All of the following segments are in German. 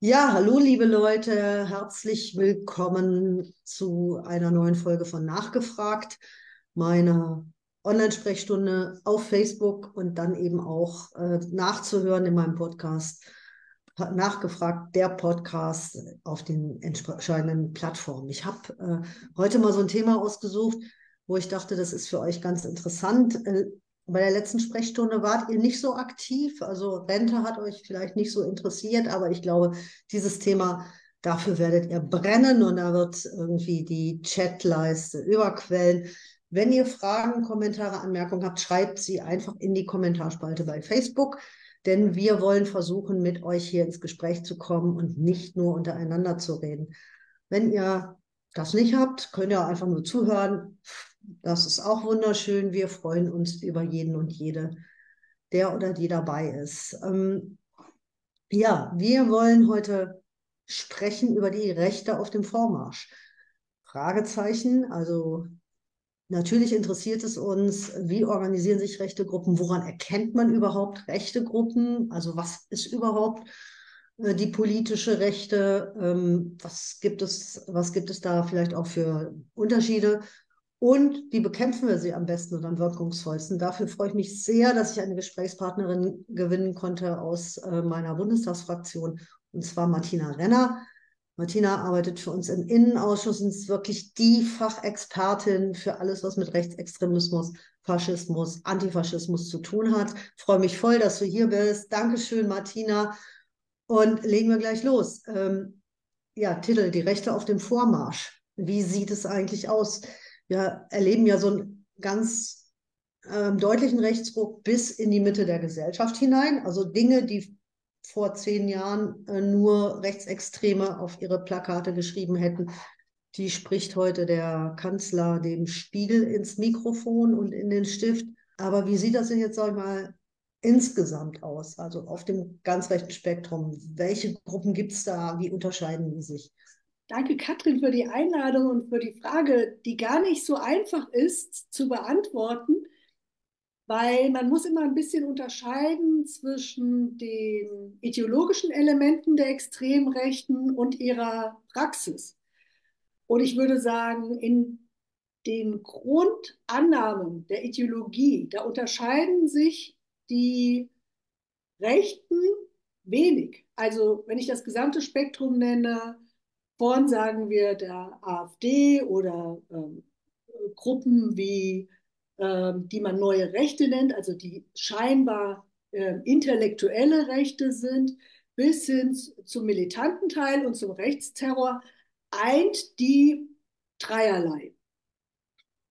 Ja, hallo liebe Leute, herzlich willkommen zu einer neuen Folge von Nachgefragt, meiner Online-Sprechstunde auf Facebook und dann eben auch äh, nachzuhören in meinem Podcast. Nachgefragt, der Podcast auf den entscheidenden Plattformen. Ich habe äh, heute mal so ein Thema ausgesucht, wo ich dachte, das ist für euch ganz interessant. Äh, bei der letzten Sprechstunde wart ihr nicht so aktiv. Also Rente hat euch vielleicht nicht so interessiert, aber ich glaube, dieses Thema, dafür werdet ihr brennen und da wird irgendwie die Chatleiste überquellen. Wenn ihr Fragen, Kommentare, Anmerkungen habt, schreibt sie einfach in die Kommentarspalte bei Facebook, denn wir wollen versuchen, mit euch hier ins Gespräch zu kommen und nicht nur untereinander zu reden. Wenn ihr das nicht habt, könnt ihr einfach nur zuhören. Das ist auch wunderschön. Wir freuen uns über jeden und jede, der oder die dabei ist. Ähm, ja, wir wollen heute sprechen über die Rechte auf dem Vormarsch. Fragezeichen, also natürlich interessiert es uns, wie organisieren sich rechte Gruppen, woran erkennt man überhaupt rechte Gruppen, also was ist überhaupt äh, die politische Rechte, ähm, was gibt es, was gibt es da vielleicht auch für Unterschiede und wie bekämpfen wir sie am besten und am wirkungsvollsten? Dafür freue ich mich sehr, dass ich eine Gesprächspartnerin gewinnen konnte aus äh, meiner Bundestagsfraktion, und zwar Martina Renner. Martina arbeitet für uns im Innenausschuss und ist wirklich die Fachexpertin für alles, was mit Rechtsextremismus, Faschismus, Antifaschismus zu tun hat. Ich freue mich voll, dass du hier bist. Dankeschön, Martina. Und legen wir gleich los. Ähm, ja, Titel, die Rechte auf dem Vormarsch. Wie sieht es eigentlich aus? Wir erleben ja so einen ganz ähm, deutlichen Rechtsruck bis in die Mitte der Gesellschaft hinein. Also Dinge, die vor zehn Jahren äh, nur Rechtsextreme auf ihre Plakate geschrieben hätten, die spricht heute der Kanzler dem Spiegel ins Mikrofon und in den Stift. Aber wie sieht das denn jetzt, sag ich mal, insgesamt aus? Also auf dem ganz rechten Spektrum. Welche Gruppen gibt es da? Wie unterscheiden die sich? Danke, Katrin, für die Einladung und für die Frage, die gar nicht so einfach ist zu beantworten, weil man muss immer ein bisschen unterscheiden zwischen den ideologischen Elementen der Extremrechten und ihrer Praxis. Und ich würde sagen, in den Grundannahmen der Ideologie, da unterscheiden sich die Rechten wenig. Also wenn ich das gesamte Spektrum nenne, von, sagen wir, der AfD oder ähm, Gruppen wie, ähm, die man neue Rechte nennt, also die scheinbar äh, intellektuelle Rechte sind, bis hin zum militanten Teil und zum Rechtsterror, eint die dreierlei.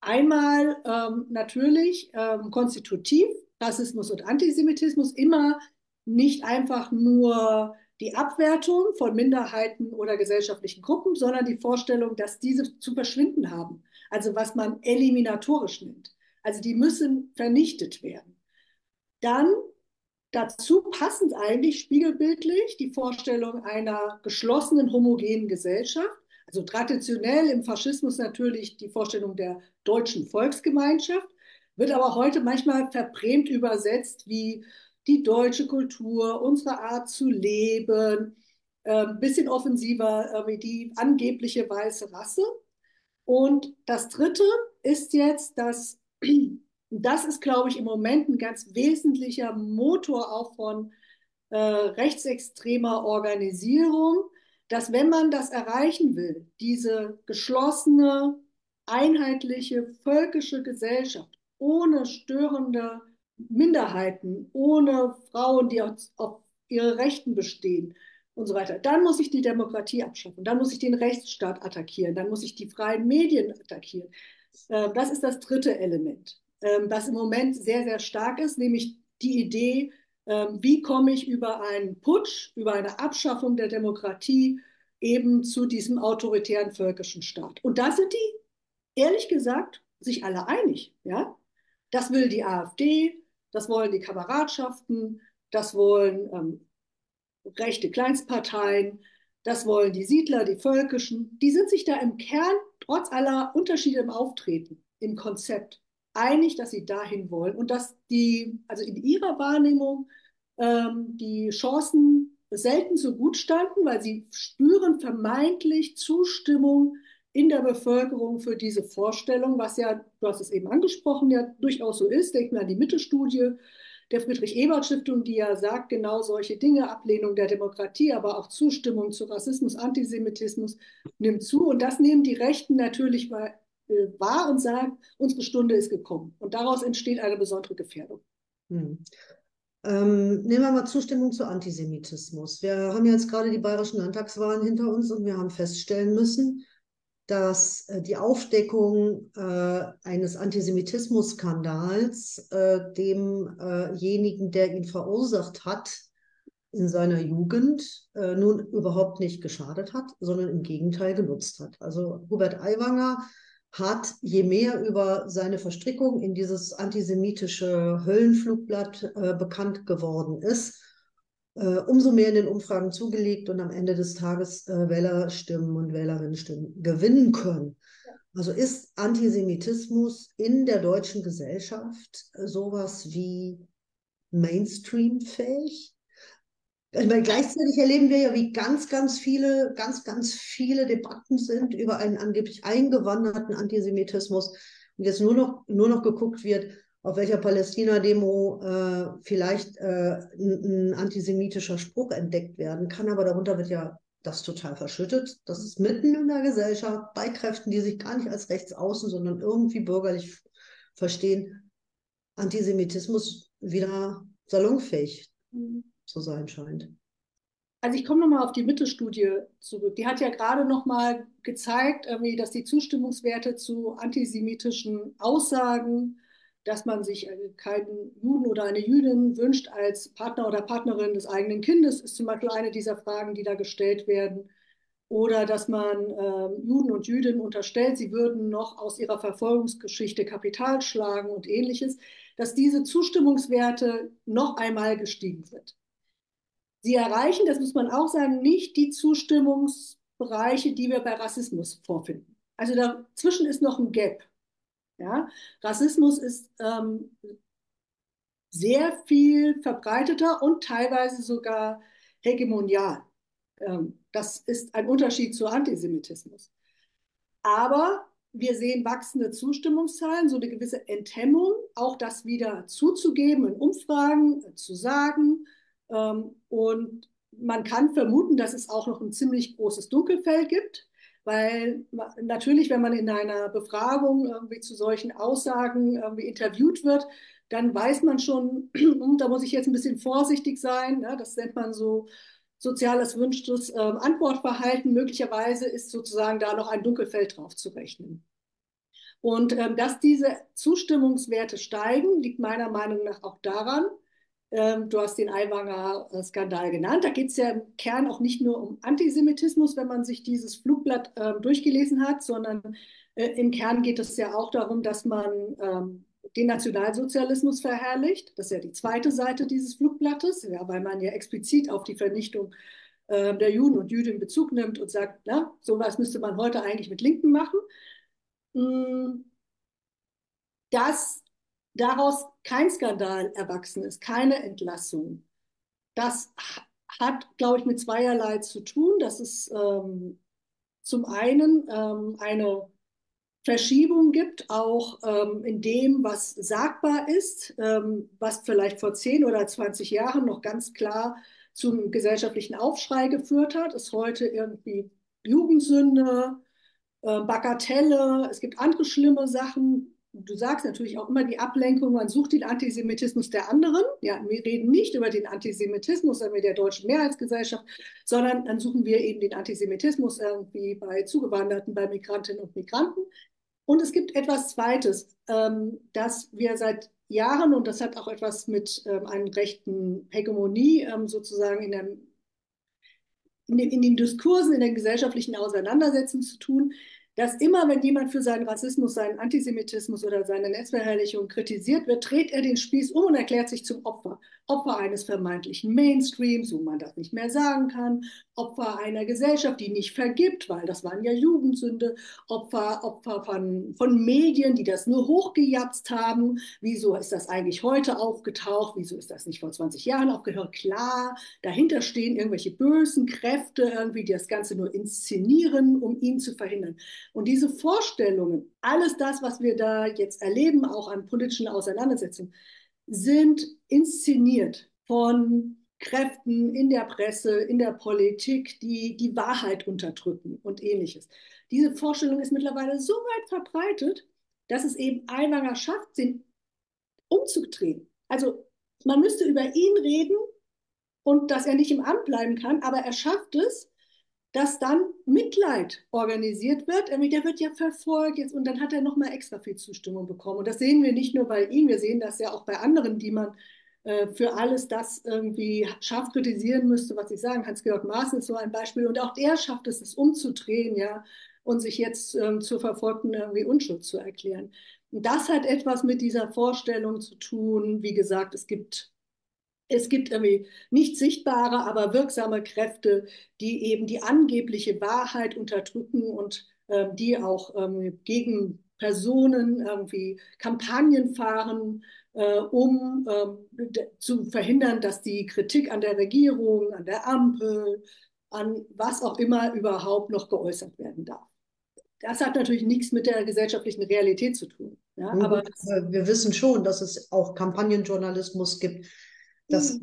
Einmal ähm, natürlich ähm, konstitutiv, Rassismus und Antisemitismus, immer nicht einfach nur die Abwertung von Minderheiten oder gesellschaftlichen Gruppen, sondern die Vorstellung, dass diese zu verschwinden haben. Also was man eliminatorisch nennt. Also die müssen vernichtet werden. Dann dazu passend eigentlich spiegelbildlich die Vorstellung einer geschlossenen, homogenen Gesellschaft. Also traditionell im Faschismus natürlich die Vorstellung der deutschen Volksgemeinschaft, wird aber heute manchmal verbrämt übersetzt wie die deutsche Kultur, unsere Art zu leben, ein ähm, bisschen offensiver wie die angebliche weiße Rasse. Und das Dritte ist jetzt, dass das ist, glaube ich, im Moment ein ganz wesentlicher Motor auch von äh, rechtsextremer Organisierung, dass wenn man das erreichen will, diese geschlossene, einheitliche, völkische Gesellschaft ohne störende Minderheiten, ohne Frauen, die auf, ihre Rechten bestehen und so weiter. Dann muss ich die Demokratie abschaffen, dann muss ich den Rechtsstaat attackieren, dann muss ich die freien Medien attackieren. Ähm, das ist das dritte Element, ähm, das im Moment sehr, sehr stark ist, nämlich die Idee, ähm, wie komme ich über einen Putsch, über eine Abschaffung der Demokratie eben zu diesem autoritären völkischen Staat. Und da sind die, ehrlich gesagt, sich alle einig. Ja? Das will die AfD, das wollen die Kameradschaften, das wollen ähm, rechte Kleinstparteien, das wollen die Siedler, die Völkischen. Die sind sich da im Kern, trotz aller Unterschiede im Auftreten, im Konzept, einig, dass sie dahin wollen und dass die, also in ihrer Wahrnehmung, ähm, die Chancen selten so gut standen, weil sie spüren vermeintlich Zustimmung in der Bevölkerung für diese Vorstellung, was ja, du hast es eben angesprochen, ja durchaus so ist. Denk mal an die Mittelstudie der Friedrich-Ebert-Stiftung, die ja sagt, genau solche Dinge, Ablehnung der Demokratie, aber auch Zustimmung zu Rassismus, Antisemitismus nimmt zu. Und das nehmen die Rechten natürlich äh, wahr und sagen, unsere Stunde ist gekommen. Und daraus entsteht eine besondere Gefährdung. Hm. Ähm, nehmen wir mal Zustimmung zu Antisemitismus. Wir haben jetzt gerade die bayerischen Landtagswahlen hinter uns und wir haben feststellen müssen, dass äh, die Aufdeckung äh, eines Antisemitismus-Skandals äh, demjenigen, der ihn verursacht hat, in seiner Jugend äh, nun überhaupt nicht geschadet hat, sondern im Gegenteil genutzt hat. Also Hubert Aiwanger hat, je mehr über seine Verstrickung in dieses antisemitische Höllenflugblatt äh, bekannt geworden ist, äh, umso mehr in den Umfragen zugelegt und am Ende des Tages äh, Wählerstimmen und Wählerinnenstimmen gewinnen können. Also ist Antisemitismus in der deutschen Gesellschaft sowas wie Mainstream-fähig? Ich meine, gleichzeitig erleben wir ja, wie ganz, ganz viele, ganz, ganz viele Debatten sind über einen angeblich eingewanderten Antisemitismus und jetzt nur noch, nur noch geguckt wird, auf welcher Palästina-Demo äh, vielleicht äh, ein, ein, antisemitischer Spruch entdeckt werden kann, aber darunter wird ja das total verschüttet. Das ist mitten in der Gesellschaft bei Kräften, die sich gar nicht als rechtsaußen, sondern irgendwie bürgerlich verstehen, Antisemitismus wieder salonfähig mhm. zu sein scheint. Also ich komme nochmal auf die Mittelstudie zurück. Die hat ja gerade nochmal gezeigt, dass die Zustimmungswerte zu antisemitischen Aussagen dass man sich keinen Juden oder eine Jüdin wünscht als Partner oder Partnerin des eigenen Kindes, ist zum Beispiel eine dieser Fragen, die da gestellt werden. Oder dass man äh, Juden und Jüdinnen unterstellt, sie würden noch aus ihrer Verfolgungsgeschichte Kapital schlagen und ähnliches, dass diese Zustimmungswerte noch einmal gestiegen sind. Sie erreichen, das muss man auch sagen, nicht die Zustimmungsbereiche, die wir bei Rassismus vorfinden. Also dazwischen ist noch ein Gap. Ja? Rassismus ist ähm, sehr viel verbreiteter und teilweise sogar hegemonial. Ähm, das ist ein Unterschied zu Antisemitismus. Aber wir sehen wachsende Zustimmungszahlen, so eine gewisse Enthemmung, auch das wieder zuzugeben in Umfragen, äh, zu sagen. Ähm, und man kann vermuten, dass es auch noch ein ziemlich großes Dunkelfeld gibt weil natürlich, wenn man in einer Befragung irgendwie zu solchen Aussagen irgendwie interviewt wird, dann weiß man schon, hm, da muss ich jetzt ein bisschen vorsichtig sein. Ne? Das nennt man so soziales wünschtes äh, Antwortverhalten. Möglicherweise ist sozusagen da noch ein Dunkelfeld drauf zu rechnen. Und ähm, dass diese Zustimmungswerte steigen, liegt meiner Meinung nach auch daran, du hast den Aiwanger-Skandal genannt. Da geht es ja im Kern auch nicht nur um Antisemitismus, wenn man sich dieses Flugblatt äh, durchgelesen hat, sondern äh, im Kern geht es ja auch darum, dass man ähm, den Nationalsozialismus verherrlicht. Das ist ja die zweite Seite dieses Flugblattes, ja, weil man ja explizit auf die Vernichtung äh, der Juden und Jüdinnen Bezug nimmt und sagt, na, sowas müsste man heute eigentlich mit Linken machen. Mm, das daraus kein Skandal erwachsen ist, keine Entlassung, das hat, glaube ich, mit zweierlei zu tun. Das ist ähm, zum einen ähm, eine Verschiebung gibt, auch ähm, in dem, was sagbar ist, ähm, was vielleicht vor 10 oder 20 Jahren noch ganz klar zum gesellschaftlichen Aufschrei geführt hat, ist heute irgendwie Jugendsünde, äh, Bagatelle, es gibt andere schlimme Sachen, du sagst natürlich auch immer die Ablenkung, man sucht den Antisemitismus der anderen. Ja, wir reden nicht über den Antisemitismus der deutschen Mehrheitsgesellschaft, sondern dann suchen wir eben den Antisemitismus irgendwie bei Zugewanderten, bei Migrantinnen und Migranten. Und es gibt etwas Zweites, ähm, dass wir seit Jahren, und das hat auch etwas mit ähm, einer rechten Hegemonie ähm, sozusagen in, dem, in, den, in den Diskursen, in den gesellschaftlichen Auseinandersetzungen zu tun, dass immer, wenn jemand für seinen Rassismus, seinen Antisemitismus oder seine Netzverherrlichung kritisiert wird, dreht er den Spieß um und erklärt sich zum Opfer. Opfer eines vermeintlichen Mainstreams, wo man das nicht mehr sagen kann, Opfer einer Gesellschaft, die nicht vergibt, weil das waren ja Jugendsünde, Opfer, Opfer von, von Medien, die das nur hochgejatzt haben. Wieso ist das eigentlich heute aufgetaucht? Wieso ist das nicht vor 20 Jahren aufgehört? Klar, dahinter stehen irgendwelche bösen Kräfte irgendwie, die das Ganze nur inszenieren, um ihn zu verhindern. Und diese Vorstellungen, alles das, was wir da jetzt erleben, auch an politischen Auseinandersetzungen, sind inszeniert von Kräften in der Presse, in der Politik, die die Wahrheit unterdrücken und ähnliches. Diese Vorstellung ist mittlerweile so weit verbreitet, dass es eben Aiwanger schafft, den umzudrehen. Also man müsste über ihn reden und dass er nicht im Amt bleiben kann, aber er schafft es, dass dann Mitleid organisiert wird. Der wird ja verfolgt jetzt und dann hat er nochmal extra viel Zustimmung bekommen. Und das sehen wir nicht nur bei ihm, wir sehen das ja auch bei anderen, die man für alles das irgendwie scharf kritisieren müsste, was ich sagen. Hans-Georg Maaßen ist so ein Beispiel und auch der schafft es, es umzudrehen, ja, und sich jetzt ähm, zur verfolgten irgendwie Unschuld zu erklären. Und das hat etwas mit dieser Vorstellung zu tun. Wie gesagt, es gibt es gibt irgendwie nicht sichtbare, aber wirksame Kräfte, die eben die angebliche Wahrheit unterdrücken und äh, die auch ähm, gegen Personen irgendwie Kampagnen fahren, äh, um äh, zu verhindern, dass die Kritik an der Regierung, an der Ampel, an was auch immer überhaupt noch geäußert werden darf. Das hat natürlich nichts mit der gesellschaftlichen Realität zu tun. Ja, aber wir wissen schon, dass es auch Kampagnenjournalismus gibt, das,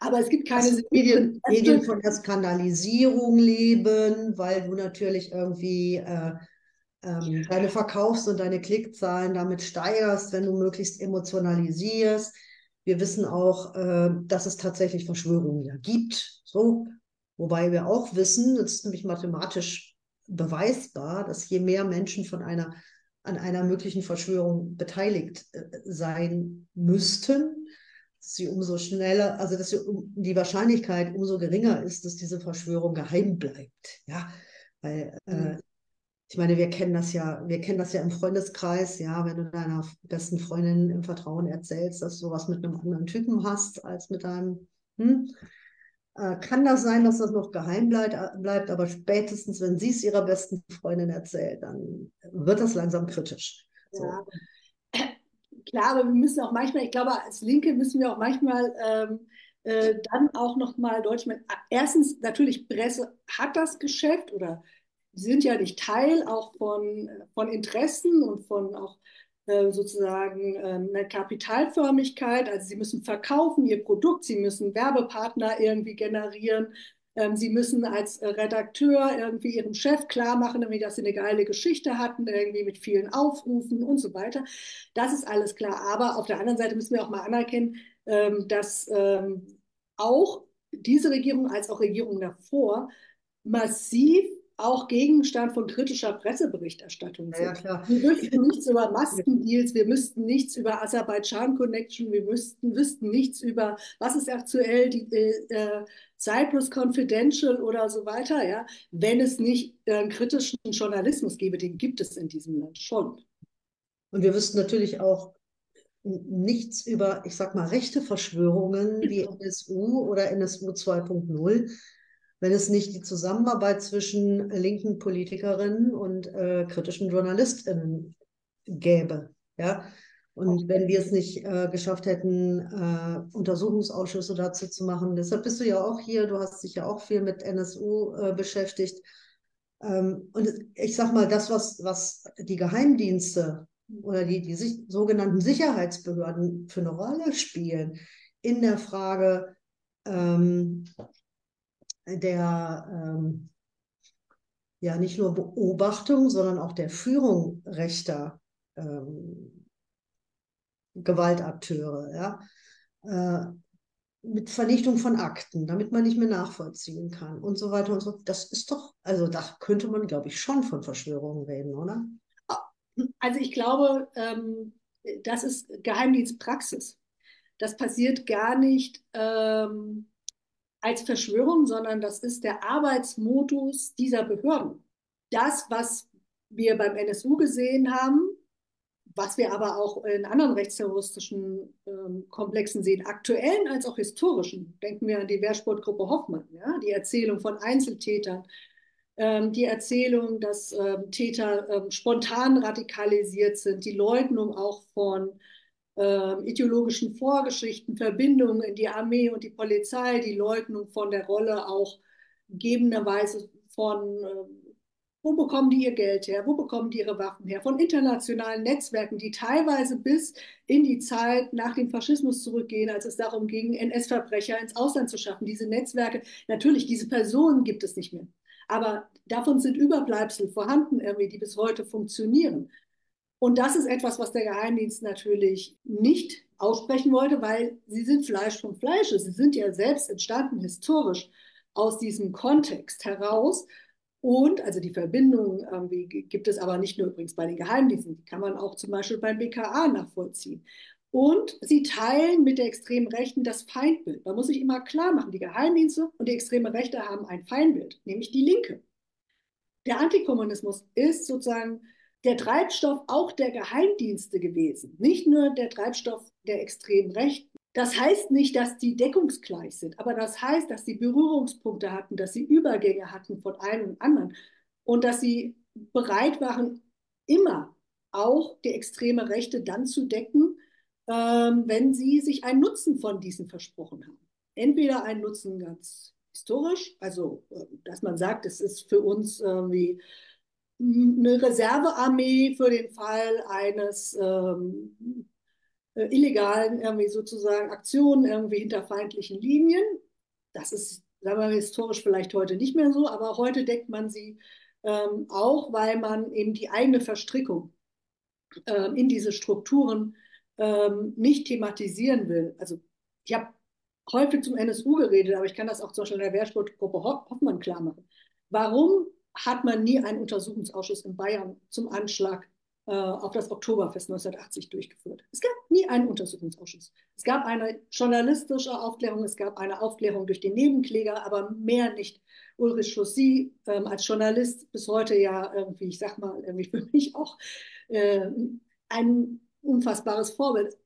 aber es gibt keine Medien, Medien von der Skandalisierung leben, weil du natürlich irgendwie äh, ähm, deine Verkaufs- und deine Klickzahlen damit steigerst, wenn du möglichst emotionalisierst. Wir wissen auch, äh, dass es tatsächlich Verschwörungen ja gibt. So, wobei wir auch wissen, das ist nämlich mathematisch beweisbar, dass je mehr Menschen von einer an einer möglichen Verschwörung beteiligt äh, sein müssten, sie umso schneller, also dass die Wahrscheinlichkeit umso geringer ist, dass diese Verschwörung geheim bleibt. Ja, weil äh, mhm. Ich meine, wir kennen das ja, wir kennen das ja im Freundeskreis, ja, wenn du deiner besten Freundin im Vertrauen erzählst, dass du was mit einem anderen Typen hast als mit deinem, hm, äh, kann das sein, dass das noch geheim bleibt, bleibt, aber spätestens, wenn sie es ihrer besten Freundin erzählt, dann wird das langsam kritisch. So. Ja klar, aber wir müssen auch manchmal, ich glaube, als Linke müssen wir auch manchmal ähm, äh, dann auch nochmal deutlich machen. Erstens, natürlich, Presse hat das Geschäft oder sind ja nicht Teil auch von, von Interessen und von auch äh, sozusagen ähm, einer Kapitalförmigkeit. Also sie müssen verkaufen ihr Produkt, sie müssen Werbepartner irgendwie generieren. Ähm, sie müssen als Redakteur irgendwie ihrem Chef klar machen, dass sie eine geile Geschichte hatten, irgendwie mit vielen Aufrufen und so weiter. Das ist alles klar. Aber auf der anderen Seite müssen wir auch mal anerkennen, ähm, dass auch diese Regierung als auch Regierungen davor massiv auch Gegenstand von kritischer Presseberichterstattung sind. Ja, wir wüssten nichts über Maskendeals, wir müssten nichts über Aserbaidschan Connection, wir müssten, wüssten nichts über, was ist aktuell die äh, Cyprus Confidential oder so weiter, ja, wenn es nicht äh, kritischen Journalismus gäbe, den gibt es in diesem Land schon. Und wir wüssten natürlich auch nichts über, ich sag mal, rechte Verschwörungen wie NSU oder NSU 2.0 wenn es nicht die Zusammenarbeit zwischen linken Politikerinnen und äh, kritischen JournalistInnen gäbe. Ja? Und wenn wir es nicht äh, geschafft hätten, äh, Untersuchungsausschüsse dazu zu machen, deshalb bist du ja auch hier, du hast dich ja auch viel mit NSU äh, beschäftigt. Ähm, und ich sag mal, das, was, was die Geheimdienste oder die, die sich, sogenannten Sicherheitsbehörden für eine Rolle spielen in der Frage, ähm, der ähm, ja nicht nur Beobachtung, sondern auch der Führung rechter ähm, Gewaltakteure, ja, äh, mit Vernichtung von Akten, damit man nicht mehr nachvollziehen kann und so weiter und so. Das ist doch, also da könnte man, glaube ich, schon von Verschwörungen reden, oder? Also ich glaube, ähm, das ist Geheimdienstpraxis. Das passiert gar nicht ähm, als Verschwörung, sondern das ist der Arbeitsmodus dieser Behörden. Das, was wir beim NSU gesehen haben, was wir aber auch in anderen rechtsterroristischen ähm, Komplexen sehen, aktuellen als auch historischen. Denken wir an die Wehrsportgruppe Hoffmann, ja? die Erzählung von Einzeltätern, ähm, die Erzählung, dass ähm, Täter ähm, spontan radikalisiert sind, die Leugnung auch von ähm, ideologischen Vorgeschichten, Verbindungen in die Armee und die Polizei, die Leugnung von der Rolle auch gegebenerweise von ähm, wo bekommen die ihr Geld her? Wo bekommen die ihre Waffen her? Von internationalen Netzwerken, die teilweise bis in die Zeit nach dem Faschismus zurückgehen, als es darum ging, NS-Verbrecher ins Ausland zu schaffen. Diese Netzwerke, natürlich, diese Personen gibt es nicht mehr. Aber davon sind Überbleibsel vorhanden, irgendwie, die bis heute funktionieren. Und das ist etwas, was der Geheimdienst natürlich nicht aussprechen wollte, weil sie sind Fleisch vom Fleische. Sie sind ja selbst entstanden historisch aus diesem Kontext heraus. Und also die Verbindung irgendwie gibt es aber nicht nur übrigens bei den Geheimdiensten, die kann man auch zum Beispiel beim BKA nachvollziehen. Und sie teilen mit der extremen Rechten das Feindbild. Man muss sich immer klar machen, die Geheimdienste und die extreme Rechte haben ein Feindbild, nämlich die Linke. Der Antikommunismus ist sozusagen der Treibstoff auch der Geheimdienste gewesen, nicht nur der Treibstoff der extremen Rechten. Das heißt nicht, dass die deckungsgleich sind, aber das heißt, dass sie Berührungspunkte hatten, dass sie Übergänge hatten von einem und anderen und dass sie bereit waren, immer auch die extreme Rechte dann zu decken, ähm, wenn sie sich einen Nutzen von diesen versprochen haben. Entweder einen Nutzen ganz historisch, also äh, dass man sagt, es ist für uns irgendwie eine Reservearmee für den Fall eines ähm, äh, illegalen irgendwie sozusagen Aktionen irgendwie hinter feindlichen Linien. Das ist, sagen wir mal, historisch vielleicht heute nicht mehr so, aber heute deckt man sie ähm, auch, weil man eben die eigene Verstrickung ähm, in diese Strukturen ähm, nicht thematisieren will. Also ich habe häufig zum NSU geredet, aber ich kann das auch zum Beispiel in der Wehrsportgruppe Hoffmann klar machen. Warum hat man nie einen Untersuchungsausschuss in Bayern zum Anschlag äh, auf das Oktoberfest 1980 durchgeführt. Es gab nie einen Untersuchungsausschuss. Es gab eine journalistische Aufklärung, es gab eine Aufklärung durch den Nebenkläger, aber mehr nicht. Ulrich Chaussy ähm, als Journalist bis heute ja irgendwie, ich sag mal, irgendwie für mich auch äh, ein unfassbares Vorbild.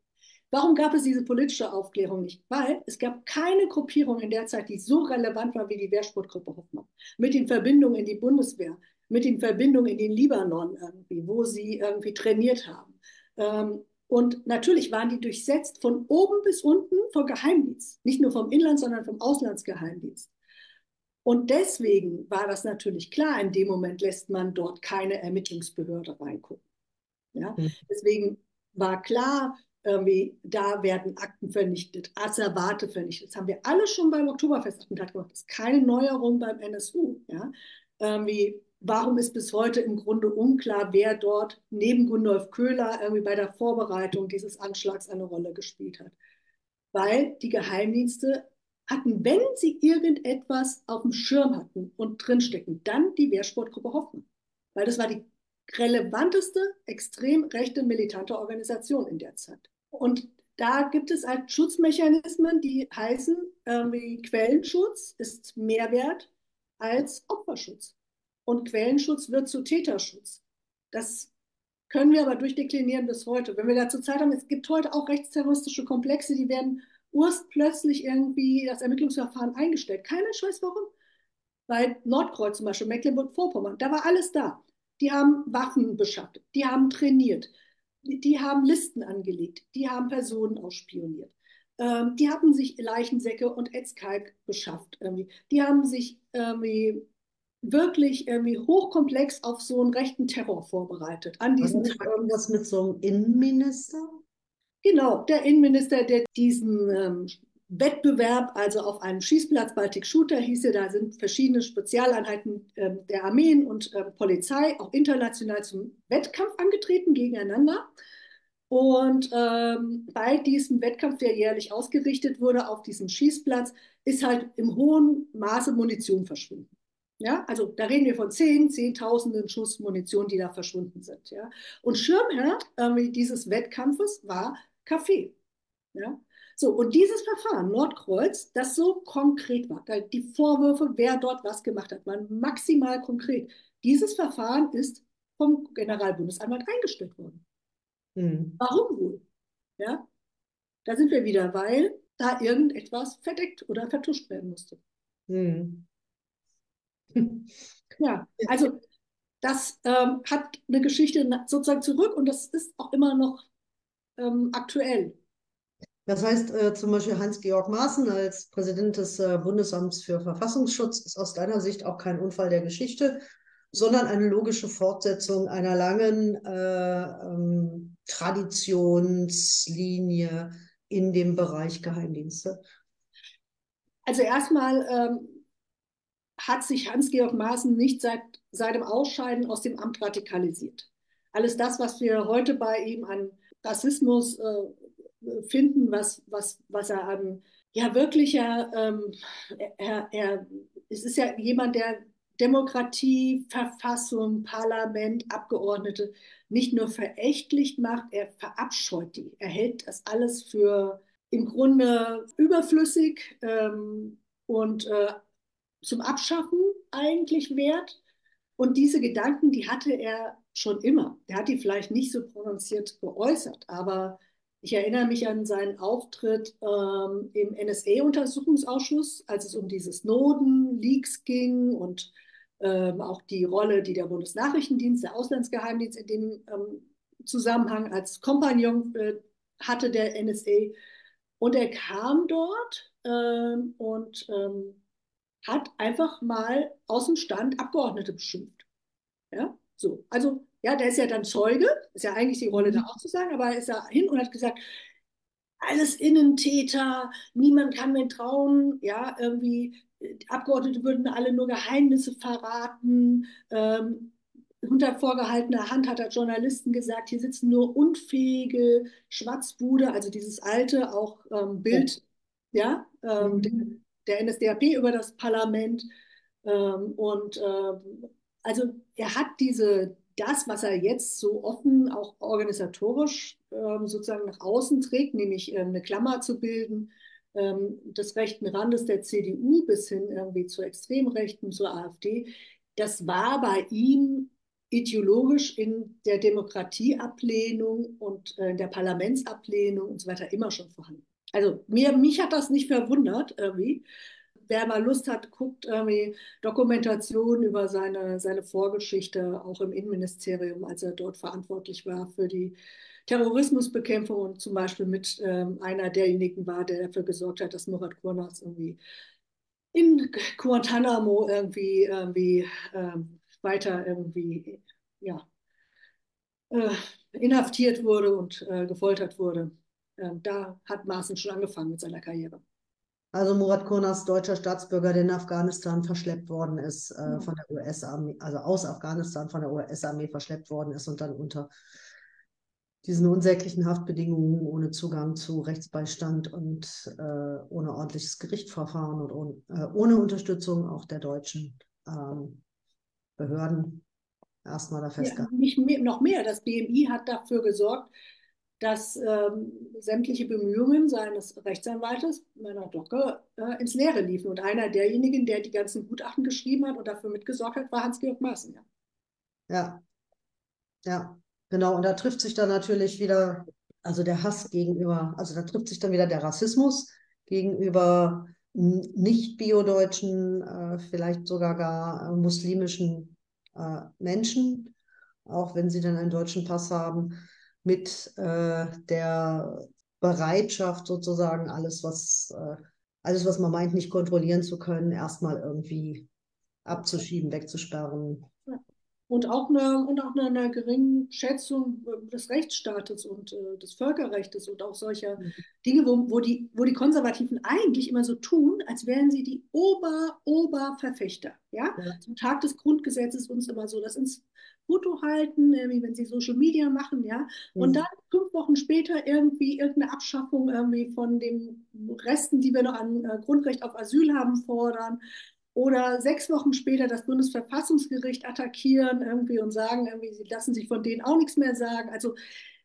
Warum gab es diese politische Aufklärung nicht? Weil es gab keine Gruppierung in der Zeit, die so relevant war wie die Wehrsportgruppe Hoffmann. Mit den Verbindungen in die Bundeswehr, mit den Verbindungen in den Libanon irgendwie, wo sie irgendwie trainiert haben. Ähm, und natürlich waren die durchsetzt von oben bis unten vom Geheimdienst. Nicht nur vom Inlands-, sondern vom Auslandsgeheimdienst. Und deswegen war das natürlich klar, in dem Moment lässt man dort keine Ermittlungsbehörde reingucken. Ja? Mhm. Deswegen war klar, irgendwie, da werden Akten vernichtet, Asservate vernichtet. Das haben wir alle schon beim Oktoberfestattentat gemacht. Das ist keine Neuerung beim NSU. Ja? Irgendwie, warum ist bis heute im Grunde unklar, wer dort neben Gundolf Köhler irgendwie bei der Vorbereitung dieses Anschlags eine Rolle gespielt hat. Weil die Geheimdienste hatten, wenn sie irgendetwas auf dem Schirm hatten und drinstecken, dann die Wehrsportgruppe Hoffmann. Weil das war die relevanteste extrem rechte militante Organisation in der Zeit. Und da gibt es halt Schutzmechanismen, die heißen, irgendwie Quellenschutz ist mehr wert als Opferschutz. Und Quellenschutz wird zu Täterschutz. Das können wir aber durchdeklinieren bis heute. Wenn wir dazu Zeit haben, es gibt heute auch rechtsterroristische Komplexe, die werden urplötzlich irgendwie das Ermittlungsverfahren eingestellt. Keiner weiß warum. Bei Nordkreuz zum Beispiel, Mecklenburg-Vorpommern, da war alles da. Die haben Waffen beschafft, die haben trainiert, die, haben Listen angelegt, die haben Personen ausspioniert. Ähm, die haben sich Leichensäcke und Etzkalk beschafft. Irgendwie. Die haben sich irgendwie wirklich irgendwie hochkomplex auf so einen rechten Terror vorbereitet. An diesem Tag. Irgendwas mit so einem Innenminister? Genau, der Innenminister, der diesen ähm, Wettbewerb, also auf einem Schießplatz, Baltic Shooter hieß er, da sind verschiedene Spezialeinheiten äh, der Armeen und äh, Polizei auch international zum Wettkampf angetreten gegeneinander. Und ähm, bei diesem Wettkampf, der jährlich ausgerichtet wurde auf diesem Schießplatz, ist halt im hohen Maße Munition verschwunden. Ja, also da reden wir von zehn, zehntausenden Schuss Munition, die da verschwunden sind. Ja, und Schirmherr äh, dieses Wettkampfes war Kaffee. Ja, so, und dieses Verfahren, Nordkreuz, das so konkret war, die Vorwürfe, wer dort was gemacht hat, waren maximal konkret. Dieses Verfahren ist vom Generalbundesanwalt eingestellt worden. Mhm. Warum wohl? Ja, da sind wir wieder, weil da irgendetwas verdeckt oder vertuscht werden musste. Mhm. ja, also das ähm, hat eine Geschichte sozusagen zurück und das ist auch immer noch ähm, aktuell. Das heißt, äh, zum Beispiel Hans-Georg Maaßen als Präsident des äh, Bundesamts für Verfassungsschutz ist aus deiner Sicht auch kein Unfall der Geschichte, sondern eine logische Fortsetzung einer langen äh, ähm, Traditionslinie in dem Bereich Geheimdienste. Also erstmal ähm, hat sich Hans-Georg Maaßen nicht seit seinem Ausscheiden aus dem Amt radikalisiert. Alles das, was wir heute bei ihm an Rassismus äh, finden, was, was, was er an ja wirklicher, ähm, er, er, es ist ja jemand, der Demokratie, Verfassung, Parlament, Abgeordnete nicht nur verächtlich macht, er verabscheut die. Er hält das alles für im Grunde überflüssig ähm, und äh, zum Abschaffen eigentlich wert. Und diese Gedanken, die hatte er schon immer. Der hat die vielleicht nicht so prononciert geäußert, aber ich erinnere mich an seinen Auftritt ähm, im NSA-Untersuchungsausschuss, als es um diese Snowden-Leaks ging und ähm, auch die Rolle, die der Bundesnachrichtendienst, der Auslandsgeheimdienst in dem ähm, Zusammenhang als Kompagnon äh, hatte der NSA. Und er kam dort ähm, und ähm, hat einfach mal aus dem Stand Abgeordnete beschimpft. Ja, so. Also, ja, der ist ja dann Zeuge, ist ja eigentlich die Rolle da mhm. auch zu sagen, aber er ist da hin und hat gesagt, alles Innentäter, niemand kann mir trauen, ja, irgendwie, Abgeordnete würden alle nur Geheimnisse verraten. Ähm, unter vorgehaltener Hand hat er Journalisten gesagt, hier sitzen nur unfähige Schwatzbude, also dieses alte auch ähm, Bild, ja, ähm, mhm der NSDAP über das Parlament. Ähm, und äh, also er hat diese, das, was er jetzt so offen auch organisatorisch ähm, sozusagen nach außen trägt, nämlich äh, eine Klammer zu bilden, ähm, des rechten Randes der CDU bis hin irgendwie zur Extremrechten, zur AfD, das war bei ihm ideologisch in der Demokratieablehnung und äh, der Parlamentsablehnung und so weiter immer schon vorhanden. Also mir, mich hat das nicht verwundert irgendwie. Wer mal Lust hat, guckt irgendwie Dokumentationen über seine, seine Vorgeschichte, auch im Innenministerium, als er dort verantwortlich war für die Terrorismusbekämpfung und zum Beispiel mit ähm, einer derjenigen war, der dafür gesorgt hat, dass Murat Kurnas irgendwie in Guantanamo irgendwie, irgendwie ähm, weiter irgendwie ja, äh, inhaftiert wurde und äh, gefoltert wurde. Ähm, da hat Maaßen schon angefangen mit seiner Karriere. Also Murat Kurnas, deutscher Staatsbürger, der in Afghanistan verschleppt worden ist, äh, von der US-Armee, also aus Afghanistan von der US-Armee verschleppt worden ist und dann unter diesen unsäglichen Haftbedingungen ohne Zugang zu Rechtsbeistand und äh, ohne ordentliches Gerichtsverfahren und ohne, äh, ohne Unterstützung auch der deutschen ähm, Behörden erstmal da festgehalten. Ja, nicht mehr, noch mehr. Das BMI hat dafür gesorgt, dass ähm, sämtliche Bemühungen seines Rechtsanwaltes, meiner Docke, äh, ins Leere liefen. Und einer derjenigen, der die ganzen Gutachten geschrieben hat und dafür mitgesorgt hat, war Hans-Georg Maaßen. Ja. ja, ja, genau. Und da trifft sich dann natürlich wieder, also der Hass gegenüber, also da trifft sich dann wieder der Rassismus gegenüber nicht biodeutschen, äh, vielleicht sogar gar äh, muslimischen äh, Menschen, auch wenn sie dann einen deutschen Pass haben mit äh, der Bereitschaft sozusagen alles, was äh, alles, was man meint, nicht kontrollieren zu können, erstmal irgendwie abzuschieben, wegzusperren. Und auch eine, und auch eine, eine geringe Schätzung des Rechtsstaates und äh, des Völkerrechts und auch solcher mhm. Dinge, wo, wo, die, wo die Konservativen eigentlich immer so tun, als wären sie die Ober-Oberverfechter. Ja? ja? Zum Tag des Grundgesetzes uns immer so das ins Foto halten, wie wenn sie Social Media machen, ja. Und mhm. dann fünf Wochen später irgendwie irgendeine Abschaffung irgendwie von den Resten, die wir noch an äh, Grundrecht auf Asyl haben, fordern. Oder sechs Wochen später das Bundesverfassungsgericht attackieren irgendwie und sagen, irgendwie, sie lassen sich von denen auch nichts mehr sagen. Also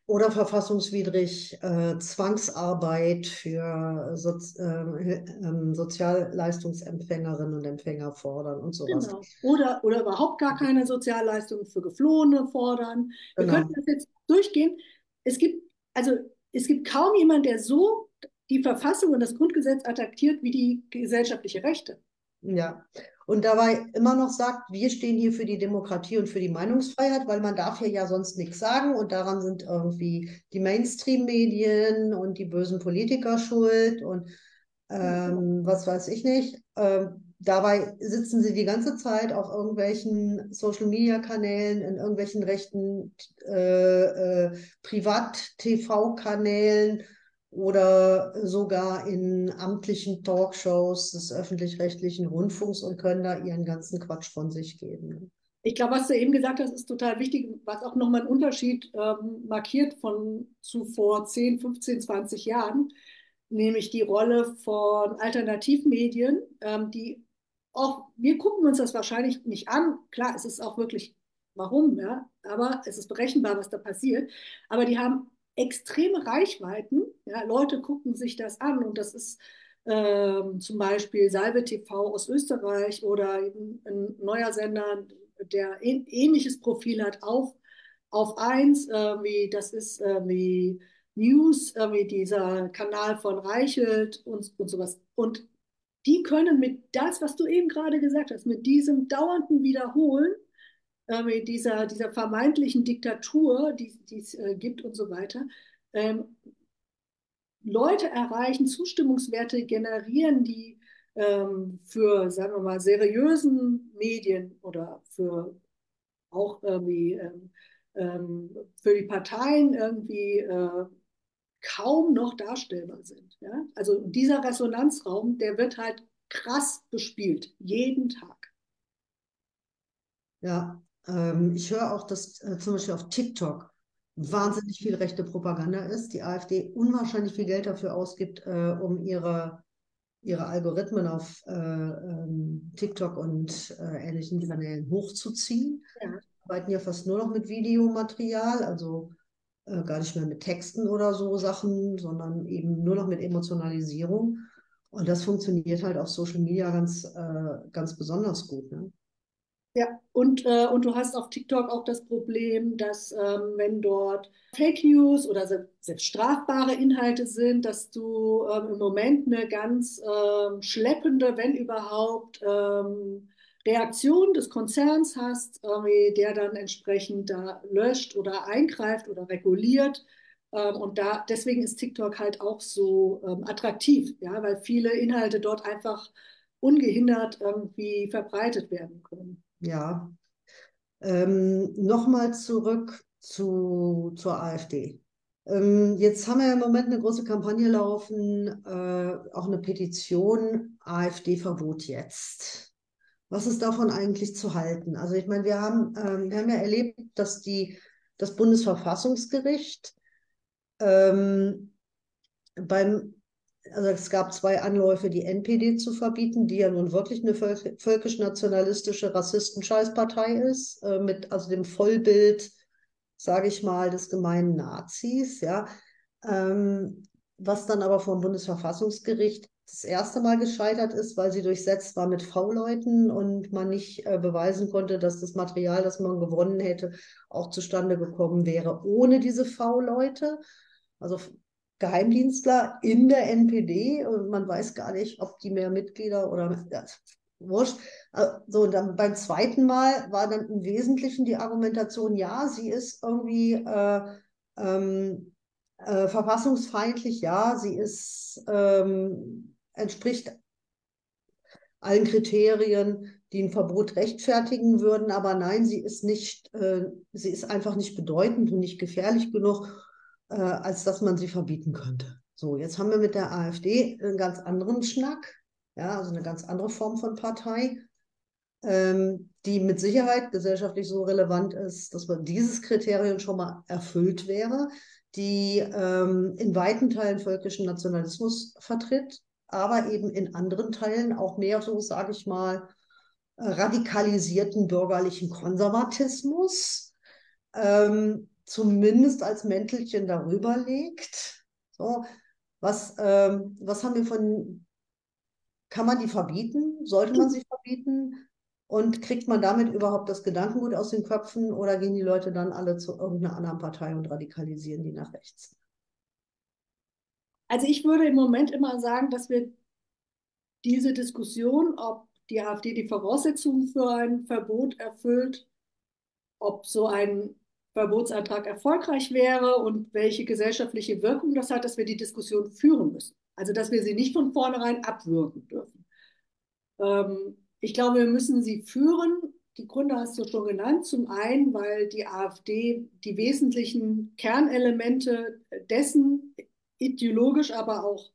oder verfassungswidrig äh, Zwangsarbeit für Sozi äh, äh, Sozialleistungsempfängerinnen und Empfänger fordern und sowas. Genau. Oder, oder überhaupt gar keine Sozialleistungen für Geflohene fordern. Wir Genau. könnten das jetzt durchgehen. Es gibt, also, es gibt kaum jemanden, der so die Verfassung und das Grundgesetz attackiert wie die gesellschaftliche Rechte. Ja, und dabei immer noch sagt, wir stehen hier für die Demokratie und für die Meinungsfreiheit, weil man darf hier ja sonst nichts sagen und daran sind irgendwie die Mainstream-Medien und die bösen Politiker schuld und ähm, was weiß ich nicht. Ähm, dabei sitzen sie die ganze Zeit auf irgendwelchen Social-Media-Kanälen, in irgendwelchen rechten äh, äh, Privat-TV-Kanälen oder sogar in amtlichen Talkshows des öffentlich-rechtlichen Rundfunks und können da ihren ganzen Quatsch von sich geben. Ich glaube, was du eben gesagt hast, ist total wichtig, was auch nochmal einen Unterschied ähm, markiert von zu vor 10, 15, 20 Jahren, nämlich die Rolle von Alternativmedien, ähm, die auch, wir gucken uns das wahrscheinlich nicht an. Klar, es ist auch wirklich, warum, ja, aber es ist berechenbar, was da passiert. Aber die haben extreme Reichweiten. Ja, Leute gucken sich das an und das ist ähm, zum Beispiel Salve TV aus Österreich oder ein, neuer Sender, der ähnliches Profil hat, auf, auf eins, äh, wie das ist äh, wie News, äh, wie dieser Kanal von Reichelt und, und sowas. Und die können mit das, was du eben gerade gesagt hast, mit diesem dauernden Wiederholen, äh, dieser, dieser vermeintlichen Diktatur, die es äh, gibt und so weiter, ähm, Leute erreichen, Zustimmungswerte generieren, die ähm, für, sagen wir mal, seriösen Medien oder für auch irgendwie ähm, ähm, für die Parteien irgendwie äh, kaum noch darstellbar sind. Ja? Also dieser Resonanzraum, der wird halt krass bespielt, jeden Tag. Ja, ähm, ich höre auch, dass äh, zum Beispiel auf TikTok wahnsinnig viel rechte Propaganda ist, die AfD unwahrscheinlich viel Geld dafür ausgibt, äh, um ihre, ihre Algorithmen auf äh, ähm, TikTok und äh, ähnlichen Kanälen hochzuziehen. Ja. Arbeiten ja fast nur noch mit Videomaterial, also äh, gar nicht mehr mit Texten oder so Sachen, sondern eben nur noch mit Emotionalisierung. Und das funktioniert halt auf Social Media ganz, äh, ganz besonders gut. Ne? Ja, und, äh, und du hast auf TikTok auch das Problem, dass ähm, wenn dort Fake News oder selbst strafbare Inhalte sind, dass du ähm, im Moment eine ganz ähm, schleppende, wenn überhaupt, ähm, Reaktion des Konzerns hast, der dann entsprechend da löscht oder eingreift oder reguliert. Ähm, und da, deswegen ist TikTok halt auch so ähm, attraktiv, ja, weil viele Inhalte dort einfach ungehindert irgendwie verbreitet werden können. Ja. Ähm, Nochmal zurück zu, zur AfD. Ähm, jetzt haben wir im Moment eine große Kampagne laufen, äh, auch eine Petition, AfD-Verbot jetzt. Was ist davon eigentlich zu halten? Also ich meine, wir haben, ähm, wir haben ja erlebt, dass die, das Bundesverfassungsgericht ähm, beim also es gab zwei Anläufe, die NPD zu verbieten, die ja nun wirklich eine völkisch-nationalistische Rassisten-Scheißpartei ist, äh, mit also dem Vollbild, sage ich mal, des gemeinen Nazis, ja. Ähm, was dann aber vom Bundesverfassungsgericht das erste Mal gescheitert ist, weil sie durchsetzt war mit V-Leuten und man nicht äh, beweisen konnte, dass das Material, das man gewonnen hätte, auch zustande gekommen wäre ohne diese V-Leute. Also Geheimdienstler in der NPD und man weiß gar nicht, ob die mehr Mitglieder oder ja, wurscht. So, und dann beim zweiten Mal war dann im Wesentlichen die Argumentation, ja, sie ist irgendwie äh, ähm, äh, verfassungsfeindlich, ja, sie ist ähm, entspricht allen Kriterien, die ein Verbot rechtfertigen würden, aber nein, sie ist nicht, äh, sie ist einfach nicht bedeutend und nicht gefährlich genug äh, als dass man sie verbieten könnte. So, jetzt haben wir mit der AfD einen ganz anderen Schnack, ja, also eine ganz andere Form von Partei, ähm, die mit Sicherheit gesellschaftlich so relevant ist, dass man dieses Kriterium schon mal erfüllt wäre, die ähm, in weiten Teilen völkischen Nationalismus vertritt, aber eben in anderen Teilen auch mehr so, sage ich mal, radikalisierten bürgerlichen Konservatismus. Ähm, zumindest als Mäntelchen darüber legt. So, was, ähm, was haben wir von, kann man die verbieten? Sollte man sie verbieten? Und kriegt man damit überhaupt das Gedankengut aus den Köpfen oder gehen die Leute dann alle zu irgendeiner anderen Partei und radikalisieren die nach rechts? Also ich würde im Moment immer sagen, dass wir diese Diskussion, ob die AfD die Voraussetzungen für ein Verbot erfüllt, ob so ein Verbotsantrag erfolgreich wäre und welche gesellschaftliche Wirkung das hat, dass wir die Diskussion führen müssen. Also dass wir sie nicht von vornherein abwürgen dürfen. Ähm, ich glaube, wir müssen sie führen. Die Gründe hast du schon genannt. Zum einen, weil die AfD die wesentlichen Kernelemente dessen ideologisch, aber auch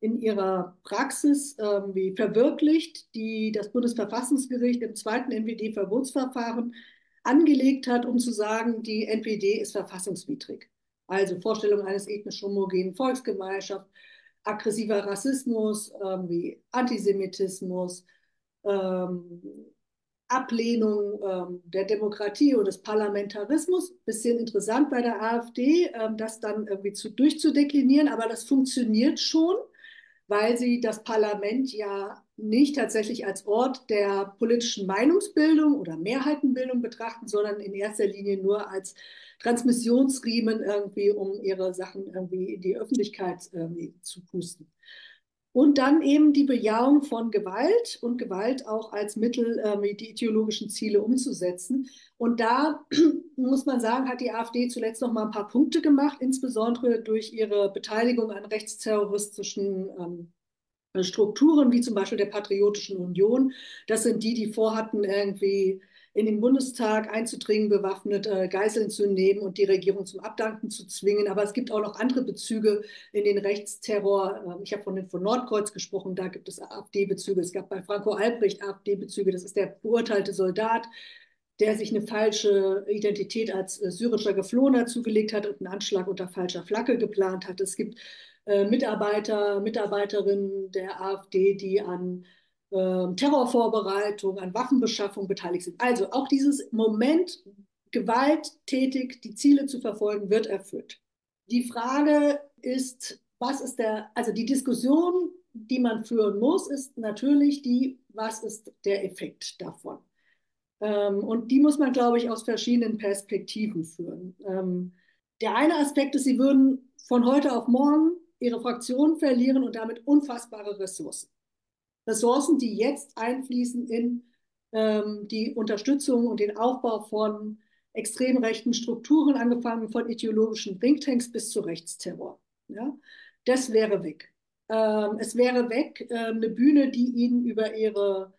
in ihrer Praxis irgendwie verwirklicht, die das Bundesverfassungsgericht im zweiten NPD-Verbotsverfahren angelegt hat, um zu sagen, die NPD ist verfassungswidrig. Also Vorstellung eines ethnisch homogenen Volksgemeinschaft, aggressiver Rassismus, irgendwie Antisemitismus, ähm, Ablehnung ähm, der Demokratie und des Parlamentarismus. Bisschen interessant bei der AfD, ähm, das dann irgendwie zu, durchzudeklinieren, aber das funktioniert schon, weil sie das Parlament ja nicht tatsächlich als Ort der politischen Meinungsbildung oder Mehrheitenbildung betrachten, sondern in erster Linie nur als Transmissionsriemen irgendwie, um ihre Sachen irgendwie in die Öffentlichkeit zu pusten. Und dann eben die Bejahung von Gewalt und Gewalt auch als Mittel, äh, die ideologischen Ziele umzusetzen. Und da muss man sagen, hat die AfD zuletzt noch mal ein paar Punkte gemacht, insbesondere durch ihre Beteiligung an rechtsterroristischen ähm, Strukturen, wie zum Beispiel der Patriotischen Union. Das sind die, die vorhatten, irgendwie in den Bundestag einzudringen, bewaffnet äh, Geiseln zu nehmen und die Regierung zum Abdanken zu zwingen. Aber es gibt auch noch andere Bezüge in den Rechtsterror. Äh, ich habe von, von Nordkreuz gesprochen, da gibt es AfD-Bezüge. Es gab bei Franco Albrecht AfD-Bezüge. Das ist der beurteilte Soldat, der sich eine falsche Identität als äh, syrischer Geflohener zugelegt hat und einen Anschlag unter falscher Flagge geplant hat. Es gibt äh, Mitarbeiter, Mitarbeiterinnen der AfD, die an Terrorvorbereitung, an Waffenbeschaffung beteiligt sind. Also auch dieses Moment, gewalttätig die Ziele zu verfolgen, wird erfüllt. Die Frage ist, was ist der, also die Diskussion, die man führen muss, ist natürlich die, was ist der Effekt davon? Ähm, und die muss man, glaube ich, aus verschiedenen Perspektiven führen. Ähm, der eine Aspekt ist, sie würden von heute auf morgen ihre Fraktion verlieren und damit unfassbare Ressourcen. Ressourcen, die jetzt einfließen in ähm, die Unterstützung und den Aufbau von extrem rechten Strukturen, angefangen von ideologischen Thinktanks bis zu Rechtsterror. Ja? Das wäre weg. Ähm, es wäre weg äh, eine Bühne, die ihnen über ihre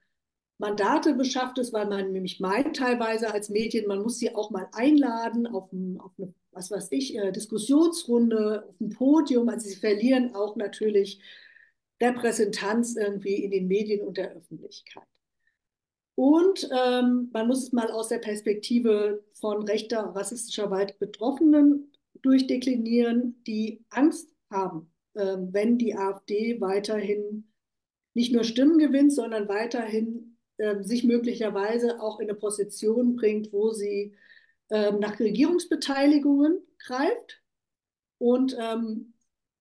Mandate beschafft ist, weil man nämlich meint teilweise als Medien, man muss sie auch mal einladen auf, ein, auf eine, was weiß ich, äh, Diskussionsrunde, auf ein Podium. Also sie verlieren auch natürlich Repräsentanz irgendwie in den Medien und der Öffentlichkeit. Und ähm, man muss es mal aus der Perspektive von rechter, rassistischer Gewalt Betroffenen durchdeklinieren, die Angst haben, ähm, wenn die AfD weiterhin nicht nur Stimmen gewinnt, sondern weiterhin ähm, sich möglicherweise auch in eine Position bringt, wo sie ähm, nach Regierungsbeteiligungen greift und ähm,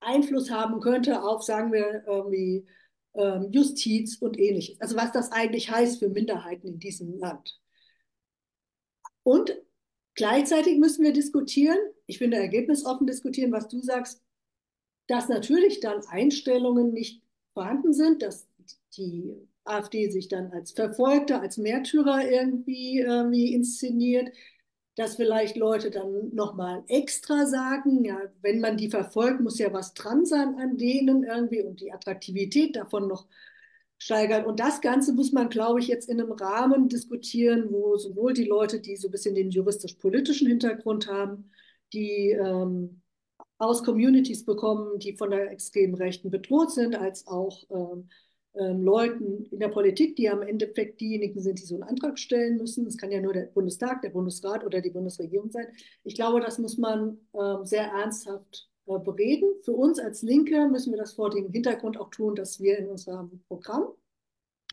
Einfluss haben könnte auf, sagen wir, irgendwie ähm, Justiz und ähnliches. Also was das eigentlich heißt für Minderheiten in diesem Land. Und gleichzeitig müssen wir diskutieren, ich finde ergebnisoffen diskutieren, was du sagst, dass natürlich dann Einstellungen nicht vorhanden sind, dass die AfD sich dann als Verfolgter, als Märtyrer irgendwie, irgendwie inszeniert, dass vielleicht Leute dann nochmal extra sagen, ja, wenn man die verfolgt, muss ja was dran sein an denen irgendwie und die Attraktivität davon noch steigern. Und das Ganze muss man, glaube ich, jetzt in einem Rahmen diskutieren, wo sowohl die Leute, die so ein bisschen den juristisch-politischen Hintergrund haben, die ähm, aus Communities bekommen, die von der extremen Rechten bedroht sind, als auch ähm, ähm, Leuten in der Politik, die am Endeffekt diejenigen sind, die so einen Antrag stellen müssen. Es kann ja nur der Bundestag, der Bundesrat oder die Bundesregierung sein. Ich glaube, das muss man ähm, sehr ernsthaft äh, bereden. Für uns als Linke müssen wir das vor dem Hintergrund auch tun, dass wir in unserem Programm,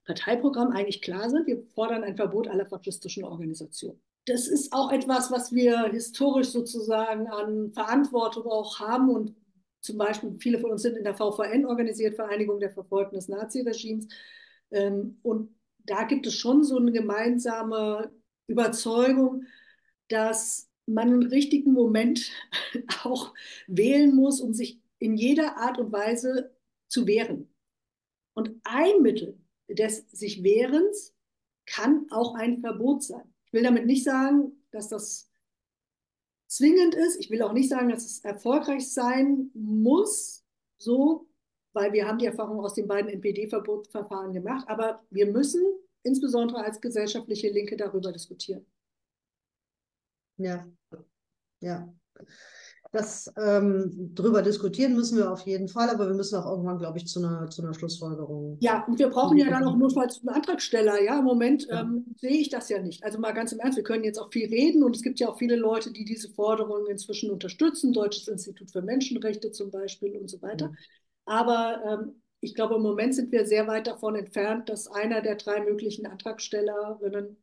Parteiprogramm eigentlich klar sind. Wir fordern ein Verbot aller faschistischen Organisationen. das ist auch etwas, was wir historisch sozusagen an Verantwortung auch haben und zum Beispiel viele von uns sind in der VVN organisiert, Vereinigung der Verfolgten des Naziregimes. Ähm, und da gibt es schon so eine gemeinsame Überzeugung, dass man einen richtigen Moment auch wählen muss, um sich in jeder Art und Weise zu wehren. Und ein Mittel des sich Wehrens kann auch ein Verbot sein. Ich will damit nicht sagen, dass das zwingend ist. Ich will auch nicht sagen, dass es erfolgreich sein muss, so, weil wir haben die Erfahrung aus den beiden NPD-Verbotsverfahren gemacht. Aber wir müssen insbesondere als gesellschaftliche Linke darüber diskutieren. Ja, ja das ähm, drüber diskutieren müssen wir auf jeden Fall, aber wir müssen auch irgendwann, glaube ich, zu einer, zu einer Schlussfolgerung. Ja, und wir brauchen ja dann auch notfalls einen Antragsteller. Ja, im Moment ja. ähm, sehe ich das ja nicht. Also mal ganz im Ernst, wir können jetzt auch viel reden und es gibt ja auch viele Leute, die diese Forderungen inzwischen unterstützen, Deutsches Institut für Menschenrechte zum Beispiel und so weiter. Ja. Aber ähm, ich glaube, im Moment sind wir sehr weit davon entfernt, dass einer der drei möglichen Antragstellerinnen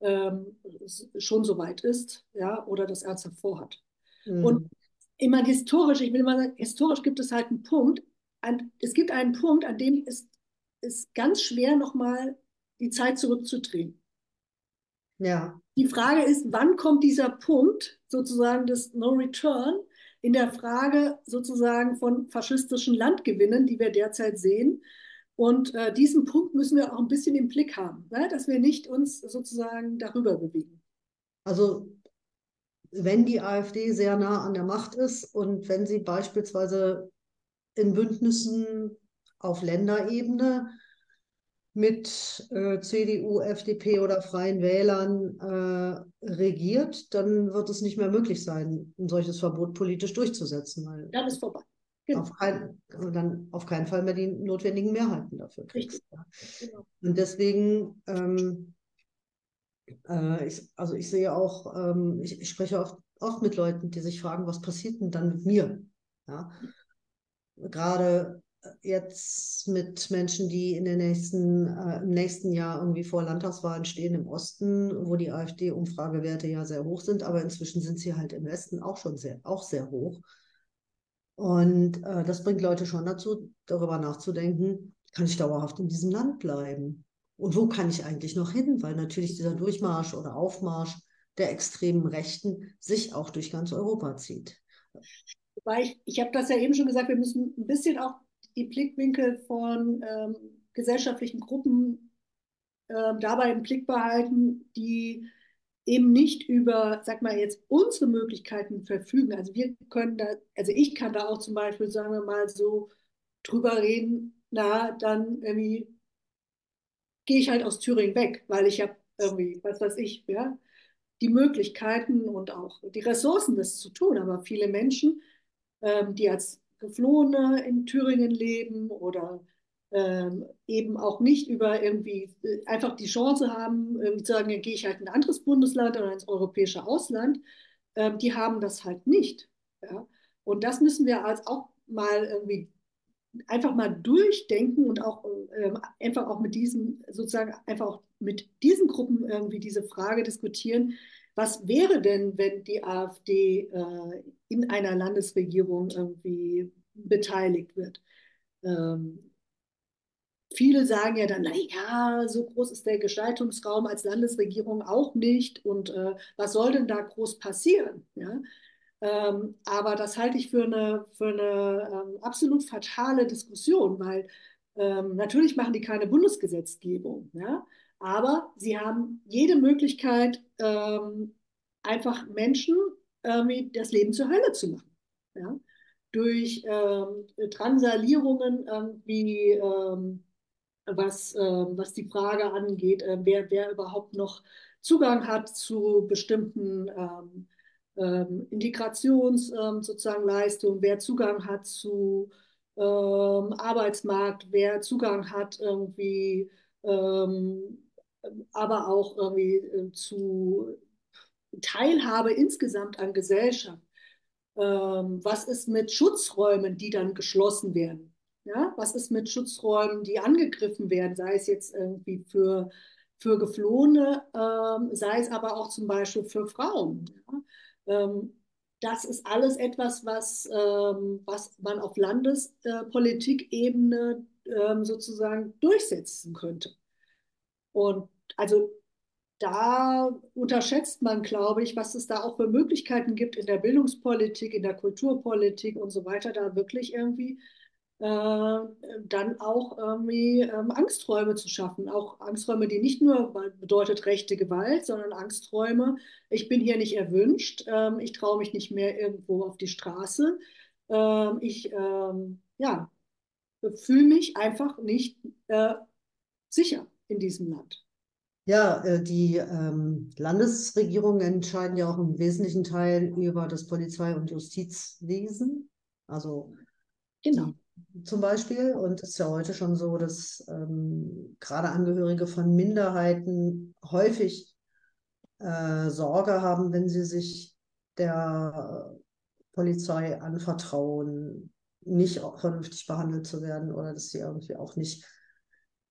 ähm, schon so weit ist, ja, oder das ernsthaft vorhat. Mhm. Und immer historisch, ich will mal sagen, historisch gibt es halt einen Punkt, an, es gibt einen Punkt, an dem ist es ganz schwer, nochmal die Zeit zurückzudrehen. Ja. Die Frage ist, wann kommt dieser Punkt sozusagen des No Return in der Frage sozusagen von faschistischen Landgewinnen, die wir derzeit sehen. Und äh, diesen Punkt müssen wir auch ein bisschen im Blick haben, ne? dass wir nicht uns sozusagen darüber bewegen. Also wenn die AfD sehr nah an der Macht ist und wenn sie beispielsweise in Bündnissen auf Länderebene mit äh, CDU, FDP oder Freien Wählern äh, regiert, dann wird es nicht mehr möglich sein, ein solches Verbot politisch durchzusetzen. Dann ist vorbei. Genau. Auf, kein, dann auf keinen Fall mehr die notwendigen Mehrheiten dafür kriegst. Genau. Und deswegen ähm, äh, ich, also ich sehe auch, ähm, ich, ich, spreche oft, oft mit Leuten, die sich fragen, was passiert denn dann mit mir? Ja? Gerade jetzt mit Menschen, die in den nächsten, äh, im nächsten Jahr irgendwie vor Landtagswahlen stehen im Osten, wo die AfD-Umfragewerte ja sehr hoch sind, aber inzwischen sind sie halt im Westen auch schon sehr, auch sehr hoch. Und äh, das bringt Leute schon dazu, darüber nachzudenken, kann ich dauerhaft in diesem Land bleiben? Und wo kann ich eigentlich noch hin? Weil natürlich dieser Durchmarsch oder Aufmarsch der extremen Rechten sich auch durch ganz Europa zieht. Wobei ich, ich habe das ja eben schon gesagt, wir müssen ein bisschen auch die Blickwinkel von ähm, gesellschaftlichen Gruppen äh, dabei im Blick behalten, die eben nicht über, sag mal jetzt, unsere Möglichkeiten verfügen. Also wir können da, also ich kann da auch zum Beispiel, sagen wir mal, so drüber reden, na, dann irgendwie gehe ich halt aus Thüringen weg, weil ich habe irgendwie, was weiß ich, ja, die Möglichkeiten und auch die Ressourcen, das zu tun. Aber viele Menschen, ähm, die als Geflohene in Thüringen leben oder ähm, eben auch nicht über irgendwie äh, einfach die Chance haben, ähm, zu sagen, dann gehe ich halt in ein anderes Bundesland oder ins europäische Ausland, ähm, die haben das halt nicht. Ja? Und das müssen wir als auch mal irgendwie einfach mal durchdenken und auch äh, einfach auch mit diesen, sozusagen einfach auch mit diesen Gruppen irgendwie diese Frage diskutieren, was wäre denn, wenn die AfD äh, in einer Landesregierung irgendwie beteiligt wird? Ähm, viele sagen ja dann, naja, so groß ist der Gestaltungsraum als Landesregierung auch nicht und äh, was soll denn da groß passieren? Ja? Ähm, aber das halte ich für eine, für eine ähm, absolut fatale Diskussion, weil ähm, natürlich machen die keine Bundesgesetzgebung, ja? aber sie haben jede Möglichkeit, ähm, einfach Menschen ähm, das Leben zur Hölle zu machen. Ja? Durch ähm, Transalierungen wie was, was die Frage angeht, äh, wer, wer überhaupt noch Zugang hat zu bestimmten ähm, ähm, Integrations ähm, sozusagen Leistung, wer Zugang hat zu ähm, Arbeitsmarkt, wer Zugang hat irgendwie, ähm, aber auch irgendwie äh, zu Teilhabe insgesamt an Gesellschaft. Ähm, was ist mit Schutzräumen, die dann geschlossen werden? Ja, was ist mit Schutzräumen, die angegriffen werden, sei es jetzt irgendwie für für Geflohene, ähm, sei es aber auch zum Beispiel für Frauen. Ja? Ähm, das ist alles etwas, was, ähm, was man auf Landespolitikebene ähm, sozusagen durchsetzen könnte. Und also da unterschätzt man, glaube ich, was es da auch für Möglichkeiten gibt in der Bildungspolitik, in der Kulturpolitik und so weiter, da wirklich irgendwie dann auch irgendwie ähm, Angsträume zu schaffen. Auch Angsträume, die nicht nur bedeutet rechte Gewalt, sondern Angsträume, ich bin hier nicht erwünscht, ähm, ich traue mich nicht mehr irgendwo auf die Straße, ähm, ich ähm, ja, fühle mich einfach nicht äh, sicher in diesem Land. Ja, äh, die ähm, Landesregierungen entscheiden ja auch im wesentlichen Teil über das Polizei- und Justizwesen. Also genau. Zum Beispiel. Und es ist ja heute schon so, dass ähm, gerade Angehörige von Minderheiten häufig äh, Sorge haben, wenn sie sich der Polizei anvertrauen, nicht vernünftig behandelt zu werden oder dass sie irgendwie auch nicht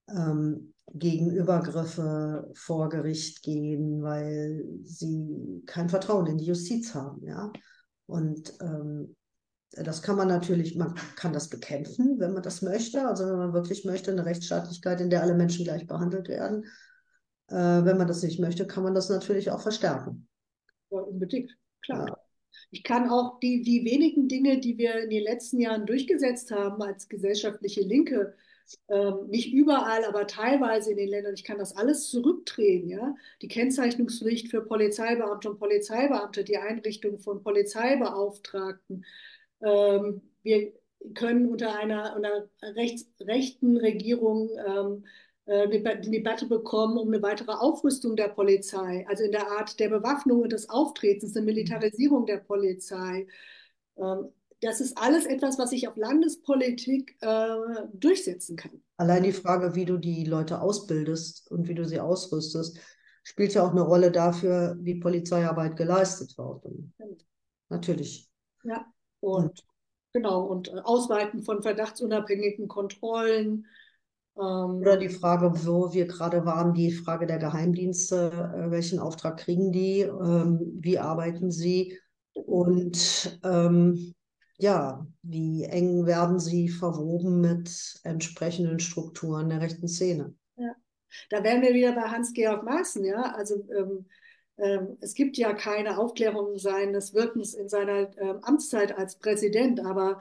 ähm, gegen Übergriffe vor Gericht gehen, weil sie kein Vertrauen in die Justiz haben, ja. Und ähm, das kann man natürlich, man kann das bekämpfen, wenn man das möchte. Also wenn man wirklich möchte, eine Rechtsstaatlichkeit, in der alle Menschen gleich behandelt werden. Äh, wenn man das nicht möchte, kann man das natürlich auch verstärken. Ja, unbedingt, klar. Ja. Ich kann auch die, die wenigen Dinge, die wir in den letzten Jahren durchgesetzt haben als gesellschaftliche Linke, ähm, nicht überall, aber teilweise in den Ländern. Ich kann das alles zurückdrehen. Ja? Die Kennzeichnungspflicht für Polizeibeamte und Polizeibeamte, die Einrichtung von Polizeibeauftragten. Ähm, wir können unter einer, einer rechts, rechten Regierung ähm, äh, eine Debatte bekommen um eine weitere Aufrüstung der Polizei, also in der Art der Bewaffnung und des Auftretens, eine Militarisierung der Polizei. Ähm, das ist alles etwas, was ich auf Landespolitik äh, durchsetzen kann. Allein die Frage, wie du die Leute ausbildest und wie du sie ausrüstest, spielt ja auch eine Rolle dafür, wie Polizeiarbeit geleistet wird. Und natürlich. Ja, und, und, genau, und äh, Ausweiten von verdachtsunabhängigen Kontrollen. Ähm, Oder die Frage, wo wir gerade waren, die Frage der Geheimdienste, äh, welchen Auftrag kriegen die, ähm, wie arbeiten sie und ähm, ja, wie eng werden sie verwoben mit entsprechenden Strukturen der rechten Szene? Ja, da wären wir wieder bei Hans-Georg Maaßen, ja. Also ähm, es gibt ja keine Aufklärung seines Wirkens in seiner ähm, Amtszeit als Präsident, aber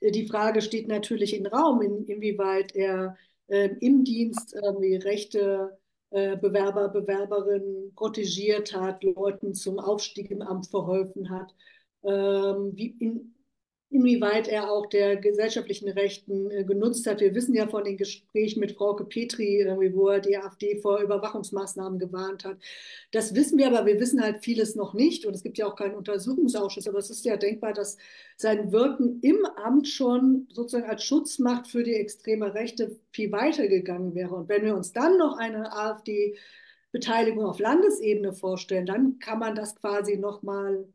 äh, die Frage steht natürlich im Raum, in, inwieweit er äh, im Dienst irgendwie rechte äh, Bewerber, Bewerberinnen protegiert hat, Leuten zum Aufstieg im Amt verholfen hat. Ähm, wie, in, inwieweit er auch der gesellschaftlichen Rechten äh, genutzt hat. Wir wissen ja von den Gesprächen mit Frauke Petri, wo er die AfD vor Überwachungsmaßnahmen gewarnt hat. Das wissen wir, aber wir wissen halt vieles noch nicht. Und es gibt ja auch keinen Untersuchungsausschuss. Aber es ist ja denkbar, dass sein Wirken im Amt schon sozusagen als Schutzmacht für die extreme Rechte viel weiter gegangen wäre. Und wenn wir uns dann noch eine AfD Beteiligung auf Landesebene vorstellen, dann kann man das quasi nochmal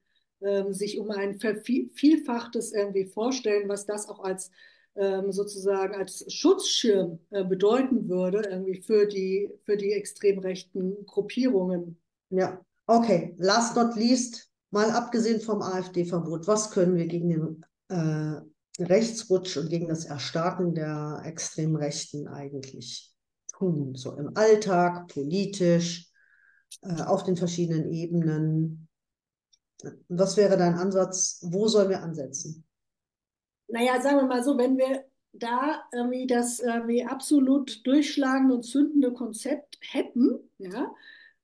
ähm, sich um ein Vielfachtes irgendwie vorstellen, was das auch als ähm, sozusagen als Schutzschirm äh, bedeuten würde, irgendwie für die, für die extrem rechten Gruppierungen. Ja, okay. Last not least, mal abgesehen vom AfD-Verbot, was können wir gegen den äh, Rechtsrutsch und gegen das Erstarken der extrem Rechten eigentlich tun? So im Alltag, politisch, äh, auf den verschiedenen Ebenen. Was wäre dein Ansatz? Wo sollen wir ansetzen? Naja, sagen wir mal so, wenn wir da irgendwie das irgendwie absolut durchschlagende und zündende Konzept hätten, ja,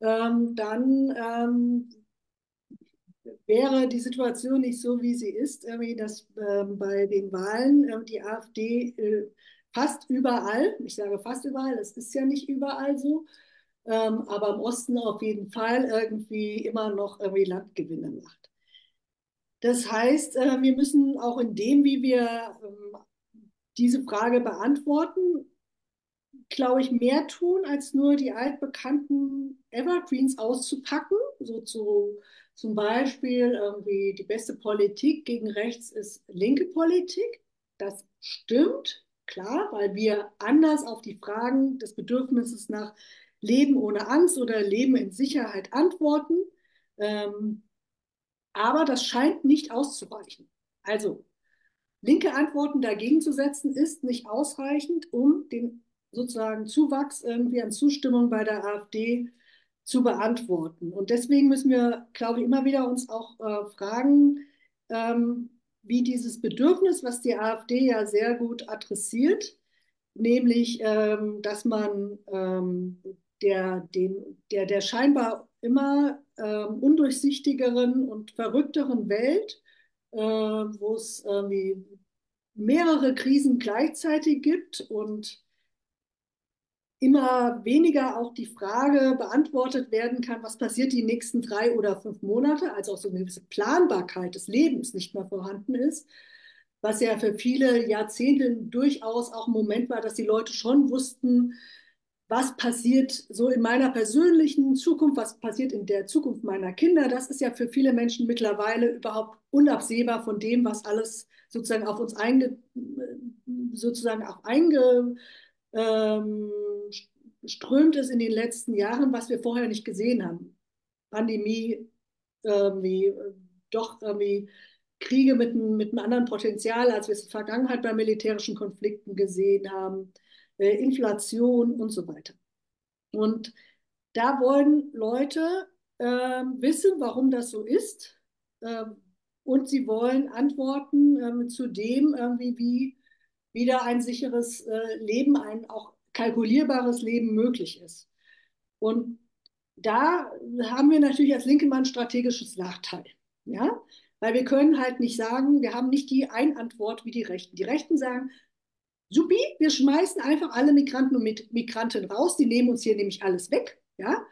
ähm, dann ähm, wäre die Situation nicht so, wie sie ist, irgendwie, dass ähm, bei den Wahlen äh, die AfD äh, fast überall, ich sage fast überall, es ist ja nicht überall so, ähm, aber im Osten auf jeden Fall irgendwie immer noch irgendwie Landgewinne macht. Das heißt, äh, wir müssen auch in dem, wie wir ähm, diese Frage beantworten, glaube ich, mehr tun, als nur die altbekannten Evergreens auszupacken. So zu, zum Beispiel irgendwie die beste Politik gegen rechts ist linke Politik. Das stimmt, klar, weil wir anders auf die Fragen des Bedürfnisses nach Leben ohne Angst oder Leben in Sicherheit antworten. Ähm, aber das scheint nicht auszureichen. Also linke Antworten dagegen zu setzen, ist nicht ausreichend, um den sozusagen Zuwachs irgendwie an Zustimmung bei der AfD zu beantworten. Und deswegen müssen wir, glaube ich, immer wieder uns auch äh, fragen, ähm, wie dieses Bedürfnis, was die AfD ja sehr gut adressiert, nämlich, ähm, dass man ähm, der, den, der, der scheinbar immer ähm, undurchsichtigeren und verrückteren Welt, äh, wo es irgendwie mehrere Krisen gleichzeitig gibt und immer weniger auch die Frage beantwortet werden kann, was passiert die nächsten drei oder fünf Monate, als auch so eine gewisse Planbarkeit des Lebens nicht mehr vorhanden ist, was ja für viele Jahrzehnte durchaus auch ein Moment war, dass die Leute schon wussten, was passiert so in meiner persönlichen Zukunft, was passiert in der Zukunft meiner Kinder. Das ist ja für viele Menschen mittlerweile überhaupt unabsehbar von dem, was alles sozusagen auf uns einge, sozusagen auch eingeströmt ähm, ist in den letzten Jahren, was wir vorher nicht gesehen haben. Pandemie, irgendwie, doch irgendwie Kriege mit, mit einem anderen Potenzial, als wir es in der Vergangenheit bei militärischen Konflikten gesehen haben äh, Inflation und so weiter. Und da wollen Leute äh, wissen, warum das so ist. Äh, und sie wollen Antworten ähm, zu dem, irgendwie, wie wieder ein sicheres äh, Leben, ein auch kalkulierbares Leben möglich ist. Und da haben wir natürlich als Linke mal ein strategisches Nachteil. Ja? Weil wir können halt nicht sagen, wir haben nicht die Einantwort wie die Rechten. Die Rechten sagen, Supi, wir schmeißen einfach alle Migranten und Migranten raus, die nehmen uns hier nämlich alles weg, ja.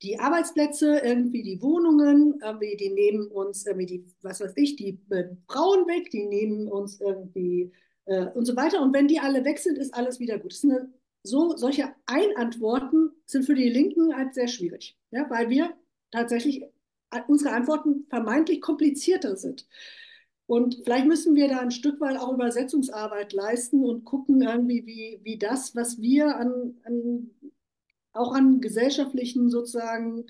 Die Arbeitsplätze, irgendwie die Wohnungen, irgendwie die nehmen uns irgendwie die, was weiß ich, die äh, Frauen weg, die nehmen uns irgendwie äh, und so weiter. Und wenn die alle weg sind, ist alles wieder gut. Eine, so, solche Einantworten sind für die Linken halt sehr schwierig, ja, weil wir tatsächlich äh, unsere Antworten vermeintlich komplizierter sind. Und vielleicht müssen wir da ein Stück weit auch Übersetzungsarbeit leisten und gucken irgendwie, wie, wie das, was wir an, an auch an gesellschaftlichen sozusagen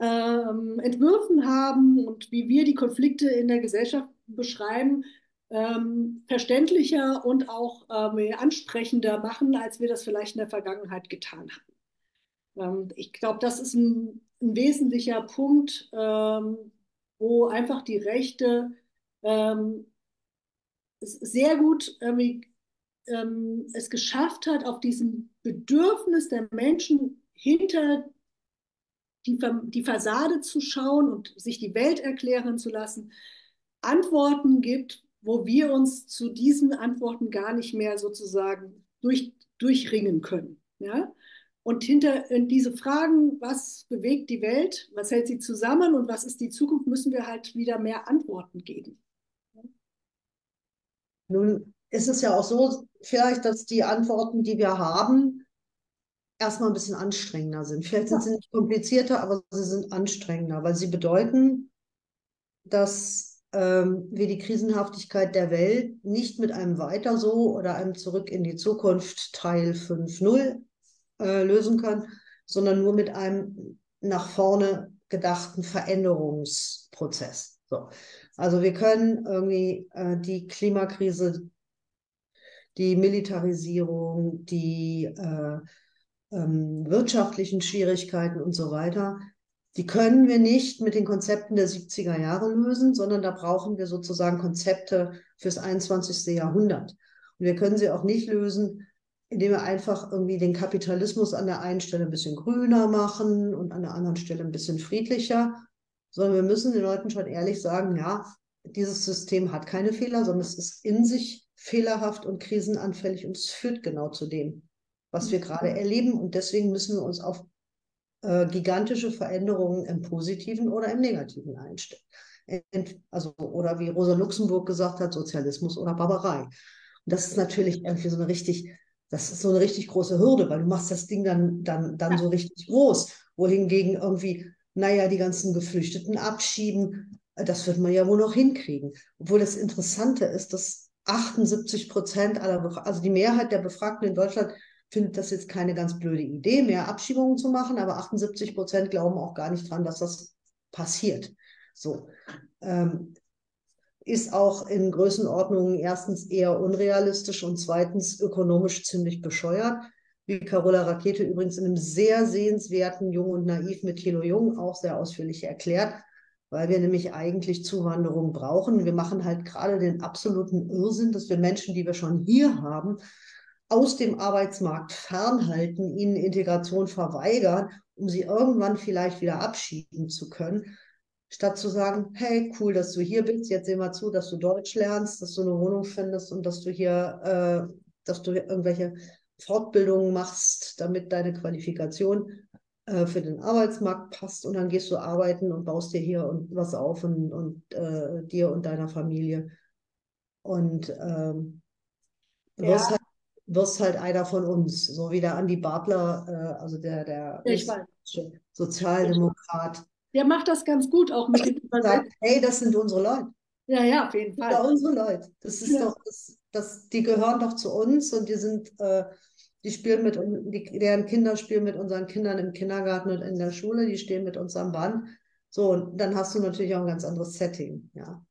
ähm, Entwürfen haben und wie wir die Konflikte in der Gesellschaft beschreiben, ähm, verständlicher und auch ähm, ansprechender machen, als wir das vielleicht in der Vergangenheit getan haben. Ähm, ich glaube, das ist ein, ein wesentlicher Punkt, ähm, wo einfach die Rechte ähm, sehr gut ähm, es geschafft hat, auf diesem Bedürfnis der Menschen hinter die, die Fassade zu schauen und sich die Welt erklären zu lassen, Antworten gibt, wo wir uns zu diesen Antworten gar nicht mehr sozusagen durch, durchringen können. Ja? Und hinter diese Fragen, was bewegt die Welt, was hält sie zusammen und was ist die Zukunft, müssen wir halt wieder mehr Antworten geben. Nun ist es ja auch so, vielleicht, dass die Antworten, die wir haben, erstmal ein bisschen anstrengender sind. Vielleicht sind sie nicht komplizierter, aber sie sind anstrengender, weil sie bedeuten, dass ähm, wir die Krisenhaftigkeit der Welt nicht mit einem Weiter so oder einem Zurück in die Zukunft Teil 5.0 äh, lösen können, sondern nur mit einem nach vorne gedachten Veränderungsprozess. So. Also wir können irgendwie äh, die Klimakrise, die Militarisierung, die äh, ähm, wirtschaftlichen Schwierigkeiten und so weiter, die können wir nicht mit den Konzepten der 70er Jahre lösen, sondern da brauchen wir sozusagen Konzepte fürs 21. Jahrhundert. Und wir können sie auch nicht lösen, indem wir einfach irgendwie den Kapitalismus an der einen Stelle ein bisschen grüner machen und an der anderen Stelle ein bisschen friedlicher, sondern wir müssen den Leuten schon ehrlich sagen, ja, dieses System hat keine Fehler, sondern es ist in sich fehlerhaft und krisenanfällig und es führt genau zu dem, was wir gerade mhm. erleben. Und deswegen müssen wir uns auf äh, gigantische Veränderungen im Positiven oder im Negativen einstellen. Ent also, oder wie Rosa Luxemburg gesagt hat, Sozialismus oder Barbarei. Und das ist natürlich irgendwie so eine richtig, das ist so eine richtig große Hürde, weil du machst das Ding dann, dann, dann so richtig groß, wohingegen irgendwie naja, die ganzen Geflüchteten abschieben, das wird man ja wohl noch hinkriegen. Obwohl das Interessante ist, dass 78 Prozent aller, also die Mehrheit der Befragten in Deutschland finde das jetzt keine ganz blöde Idee, mehr Abschiebungen zu machen, aber 78 Prozent glauben auch gar nicht dran, dass das passiert. So. Ähm, ist auch in Größenordnungen erstens eher unrealistisch und zweitens ökonomisch ziemlich bescheuert. Wie Carola Rakete übrigens in einem sehr sehenswerten Jung und Naiv mit Thilo Jung auch sehr ausführlich erklärt, weil wir nämlich eigentlich Zuwanderung brauchen. Wir machen halt gerade den absoluten Irrsinn, dass wir Menschen, die wir schon hier haben, aus dem Arbeitsmarkt fernhalten, ihnen Integration verweigern, um sie irgendwann vielleicht wieder abschieben zu können statt zu sagen, hey, cool, dass du hier bist, jetzt sehen wir zu, dass du Deutsch lernst, dass du eine Wohnung findest und dass du hier, äh, dass du irgendwelche Fortbildungen machst, damit deine Qualifikation äh, für den Arbeitsmarkt passt und dann gehst du arbeiten und baust dir hier und was auf und, und äh, dir und deiner Familie und ähm, ja. wirst, halt, wirst halt einer von uns, so wie der Andi Bartler, äh, also der, der Sozialdemokrat, der macht das ganz gut auch mit dem Sagt, hey, das sind unsere Leute. Ja, ja, auf jeden Fall. Das sind unsere Leute. Das ist ja. doch, das, das, die gehören doch zu uns und die sind, äh, die spielen mit, die, deren Kinder spielen mit unseren Kindern im Kindergarten und in der Schule, die stehen mit uns am Band. So, und dann hast du natürlich auch ein ganz anderes Setting, ja.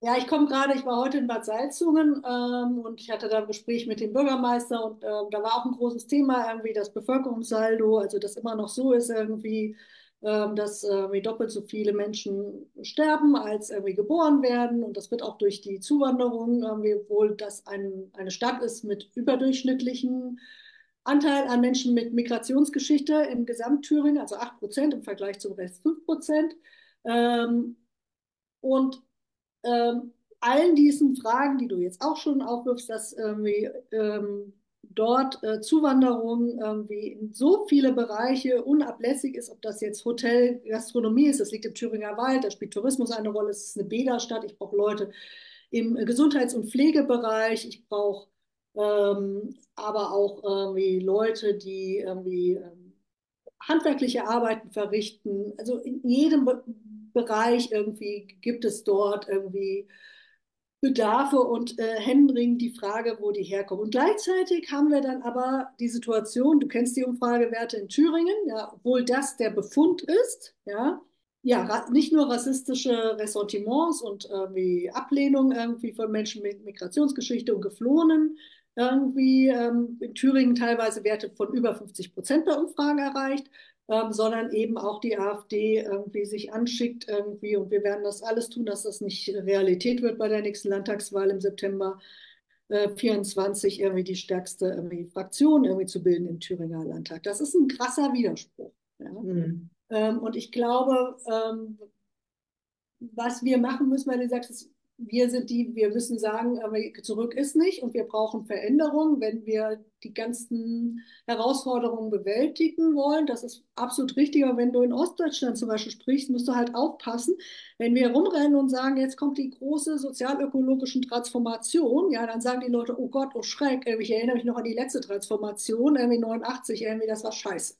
Ja, ich komme gerade, ich war heute in Bad Salzungen ähm, und ich hatte da ein Gespräch mit dem Bürgermeister und ähm, da war auch ein großes Thema irgendwie das Bevölkerungssaldo, also das immer noch so ist irgendwie, dass irgendwie doppelt so viele Menschen sterben, als irgendwie geboren werden. Und das wird auch durch die Zuwanderung, obwohl das ein, eine Stadt ist mit überdurchschnittlichen Anteil an Menschen mit Migrationsgeschichte im Gesamtthüringen, also 8 Prozent im Vergleich zum Rest 5 Prozent. Ähm, und ähm, allen diesen Fragen, die du jetzt auch schon aufwirfst, dass irgendwie ähm, dort äh, Zuwanderung irgendwie in so viele Bereiche unablässig ist, ob das jetzt Hotel, Gastronomie ist, das liegt im Thüringer Wald, da spielt Tourismus eine Rolle, es ist eine Bäderstadt, ich brauche Leute im Gesundheits- und Pflegebereich, ich brauche ähm, aber auch irgendwie Leute, die irgendwie ähm, handwerkliche Arbeiten verrichten. Also in jedem Be Bereich irgendwie gibt es dort irgendwie Bedarfe und äh, händeringend die Frage, wo die herkommen. Und gleichzeitig haben wir dann aber die Situation, du kennst die Umfragewerte in Thüringen, ja, obwohl das der Befund ist, ja, ja, nicht nur rassistische Ressentiments und irgendwie Ablehnung irgendwie von Menschen mit Migrationsgeschichte und Geflohenen, irgendwie ähm, in Thüringen teilweise Werte von über 50 Prozent bei Umfragen erreicht, ähm, sondern eben auch die AfD irgendwie sich anschickt irgendwie. Und wir werden das alles tun, dass das nicht Realität wird bei der nächsten Landtagswahl im September äh, 24 irgendwie die stärkste irgendwie Fraktion irgendwie zu bilden im Thüringer Landtag. Das ist ein krasser Widerspruch. Ja? Mhm. Ähm, und ich glaube, ähm, was wir machen müssen, weil du sagst, es wir sind die, wir müssen sagen, zurück ist nicht und wir brauchen Veränderungen, wenn wir die ganzen Herausforderungen bewältigen wollen. Das ist absolut richtig. Aber wenn du in Ostdeutschland zum Beispiel sprichst, musst du halt aufpassen, wenn wir rumrennen und sagen, jetzt kommt die große sozialökologische Transformation, ja, dann sagen die Leute, oh Gott, oh Schreck, ich erinnere mich noch an die letzte Transformation, irgendwie 89, irgendwie, das war scheiße.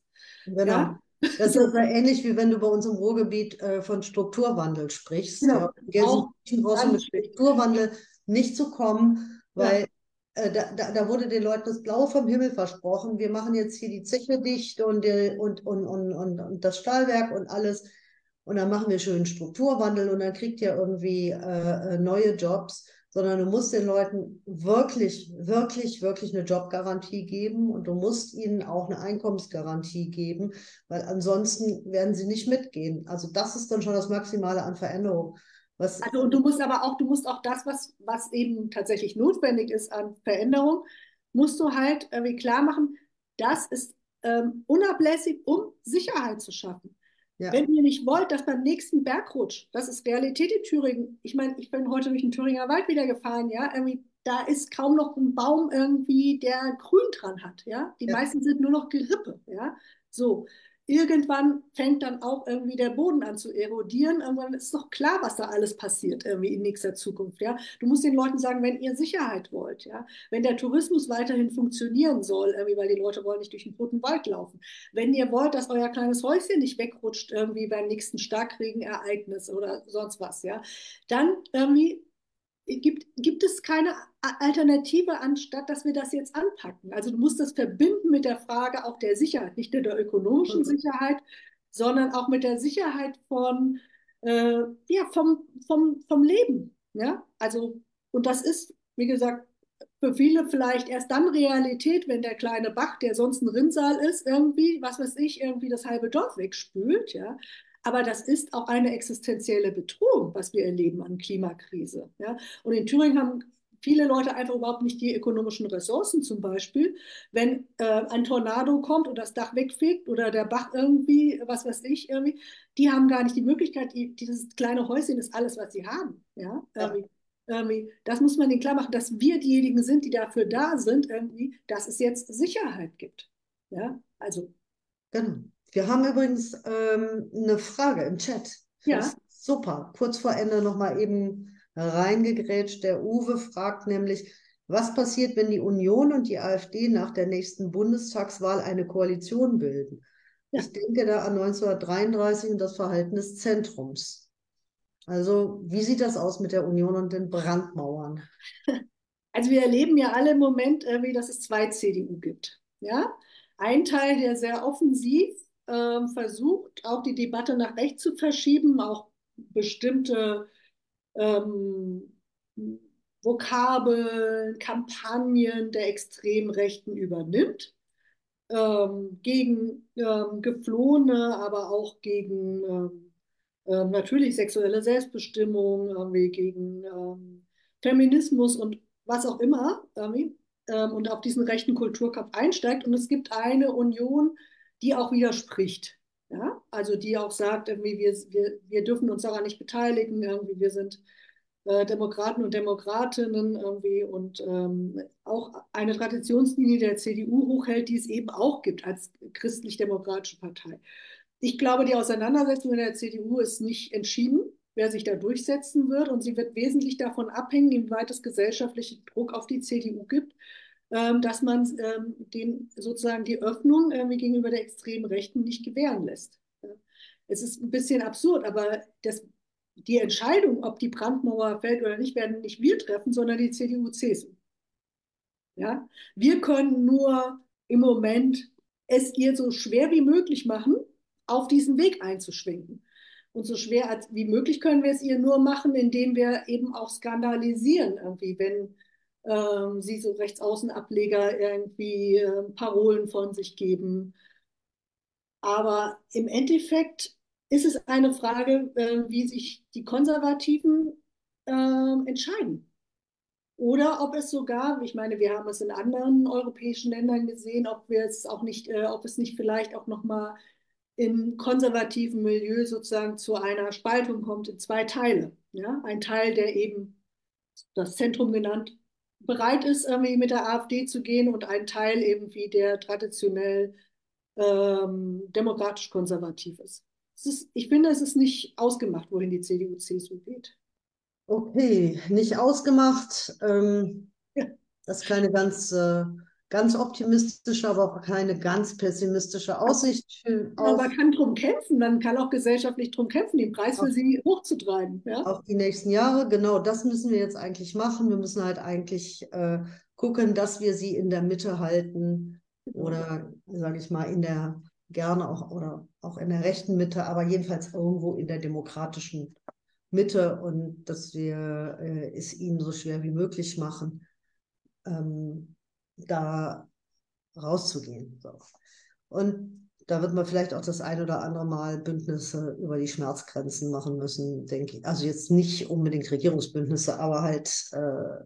Genau. Ja? Das ist ja ähnlich wie wenn du bei uns im Ruhrgebiet äh, von Strukturwandel sprichst. Genau. Ja, Gelsenkirchen brauchst du mit Strukturwandel nicht zu kommen, weil ja. äh, da, da, da, wurde den Leuten das Blaue vom Himmel versprochen. Wir machen jetzt hier die Zeche dicht und, und, und, und, und, und das Stahlwerk und alles. Und dann machen wir schön Strukturwandel und dann kriegt ihr irgendwie äh, äh neue Jobs sondern du musst den Leuten wirklich, wirklich, wirklich eine Jobgarantie geben und du musst ihnen auch eine Einkommensgarantie geben, weil ansonsten werden sie nicht mitgehen. Also das ist dann schon das Maximale an Veränderung. Was also und du musst aber auch, du musst auch das, was, was eben tatsächlich notwendig ist an Veränderung, musst du halt irgendwie klar machen, das ist ähm, unablässig, um Sicherheit zu schaffen. Ja. Wenn ihr nicht wollt, dass beim nächsten Bergrutsch, das ist Realität in Thüringen. Ich meine, ich bin heute durch den Thüringer Wald wieder gefahren, ja, irgendwie, da ist kaum noch ein Baum irgendwie, der grün dran hat, ja. Die ja. meisten sind nur noch Gerippe, ja. So irgendwann fängt dann auch irgendwie der Boden an zu erodieren. Irgendwann ist doch klar, was da alles passiert irgendwie in nächster Zukunft. Ja, du musst den Leuten sagen, wenn ihr Sicherheit wollt, ja, wenn der Tourismus weiterhin funktionieren soll, irgendwie, weil die Leute wollen nicht durch den roten Wald laufen. Wenn ihr wollt, dass euer kleines Häuschen nicht wegrutscht irgendwie beim nächsten Starkregenereignis oder sonst was, ja, dann irgendwie gibt, gibt es keine Alternative, anstatt dass wir das jetzt anpacken. Also du musst das verbinden mit der Frage auch der Sicherheit, nicht nur der ökonomischen mhm. Sicherheit, sondern auch mit der Sicherheit von, äh, ja, vom, vom, vom Leben. Ja? Also, und das ist, wie gesagt, für viele vielleicht erst dann Realität, wenn der kleine Bach, der sonst ein Rinnsal ist, irgendwie, was weiß ich, irgendwie das halbe Dorf wegspült, ja. Aber das ist auch eine existenzielle Bedrohung, was wir erleben an Klimakrise. Ja? Und in Thüringen haben viele Leute einfach überhaupt nicht die ökonomischen Ressourcen zum Beispiel. Wenn äh, ein Tornado kommt und das Dach wegfegt oder der Bach irgendwie, was weiß ich, irgendwie, die haben gar nicht die Möglichkeit, die, dieses kleine Häuschen ist alles, was sie haben. Ja? ja. Irgendwie, das muss man ihnen klar machen, dass wir diejenigen sind, die dafür da sind, irgendwie, dass es jetzt Sicherheit gibt. Ja, also. Genau. Wir haben übrigens ähm, eine Frage im Chat. Ja. Super. Kurz vor Ende nochmal eben reingegrätscht. Der Uwe fragt nämlich, was passiert, wenn die Union und die AfD nach der nächsten Bundestagswahl eine Koalition bilden? Ja. Ich denke da an 1933 und das Verhalten des Zentrums. Also, wie sieht das aus mit der Union und den Brandmauern? Also, wir erleben ja alle im Moment, irgendwie, dass es zwei CDU gibt. Ja? Ein Teil, der sehr offensiv äh, versucht, auch die Debatte nach rechts zu verschieben, auch bestimmte ähm, Vokabeln, Kampagnen der extremen Rechten übernimmt, ähm, gegen ähm, Geflohene, aber auch gegen ähm, ähm, natürlich sexuelle Selbstbestimmung, gegen ähm, Feminismus und was auch immer, und auf diesen rechten Kulturkampf einsteigt. Und es gibt eine Union, die auch widerspricht. Ja? Also die auch sagt, irgendwie, wir, wir, wir dürfen uns daran nicht beteiligen, irgendwie, wir sind äh, Demokraten und Demokratinnen irgendwie und ähm, auch eine Traditionslinie der CDU hochhält, die es eben auch gibt als christlich-demokratische Partei. Ich glaube, die Auseinandersetzung in der CDU ist nicht entschieden, wer sich da durchsetzen wird. Und sie wird wesentlich davon abhängen, inwieweit es gesellschaftlichen Druck auf die CDU gibt dass man ähm, den sozusagen die Öffnung irgendwie gegenüber der extremen Rechten nicht gewähren lässt. Es ist ein bisschen absurd, aber das, die Entscheidung, ob die Brandmauer fällt oder nicht, werden nicht wir treffen, sondern die CDU, CSU. Ja? Wir können nur im Moment es ihr so schwer wie möglich machen, auf diesen Weg einzuschwenken. Und so schwer als wie möglich können wir es ihr nur machen, indem wir eben auch skandalisieren, irgendwie, wenn ähm, sie so Rechtsaußenableger irgendwie äh, Parolen von sich geben. Aber im Endeffekt ist es eine Frage, äh, wie sich die Konservativen äh, entscheiden. Oder ob es sogar, ich meine, wir haben es in anderen europäischen Ländern gesehen, ob wir es auch nicht, äh, ob es nicht vielleicht auch nochmal im konservativen Milieu sozusagen zu einer Spaltung kommt in zwei Teile. Ja? Ein Teil, der eben das Zentrum genannt bereit ist, irgendwie mit der AfD zu gehen und ein Teil eben wie der traditionell ähm, demokratisch-konservativ ist. ist. Ich finde, es ist nicht ausgemacht, wohin die CDU, CSU geht. Okay, nicht ausgemacht. Ähm, ja. Das ist keine ganz optimistische, aber auch keine ganz pessimistische Aussicht. Ja, man kann drum kämpfen, man kann auch gesellschaftlich drum kämpfen, den Preis für sie hochzutreiben. Ja? Auf die nächsten Jahre, genau das müssen wir jetzt eigentlich machen. Wir müssen halt eigentlich äh, gucken, dass wir sie in der Mitte halten genau. oder, sage ich mal, in der gerne auch oder auch in der rechten Mitte, aber jedenfalls irgendwo in der demokratischen Mitte und dass wir äh, es ihnen so schwer wie möglich machen. Ähm, da rauszugehen. So. Und da wird man vielleicht auch das ein oder andere Mal Bündnisse über die Schmerzgrenzen machen müssen, denke ich. Also jetzt nicht unbedingt Regierungsbündnisse, aber halt. Äh,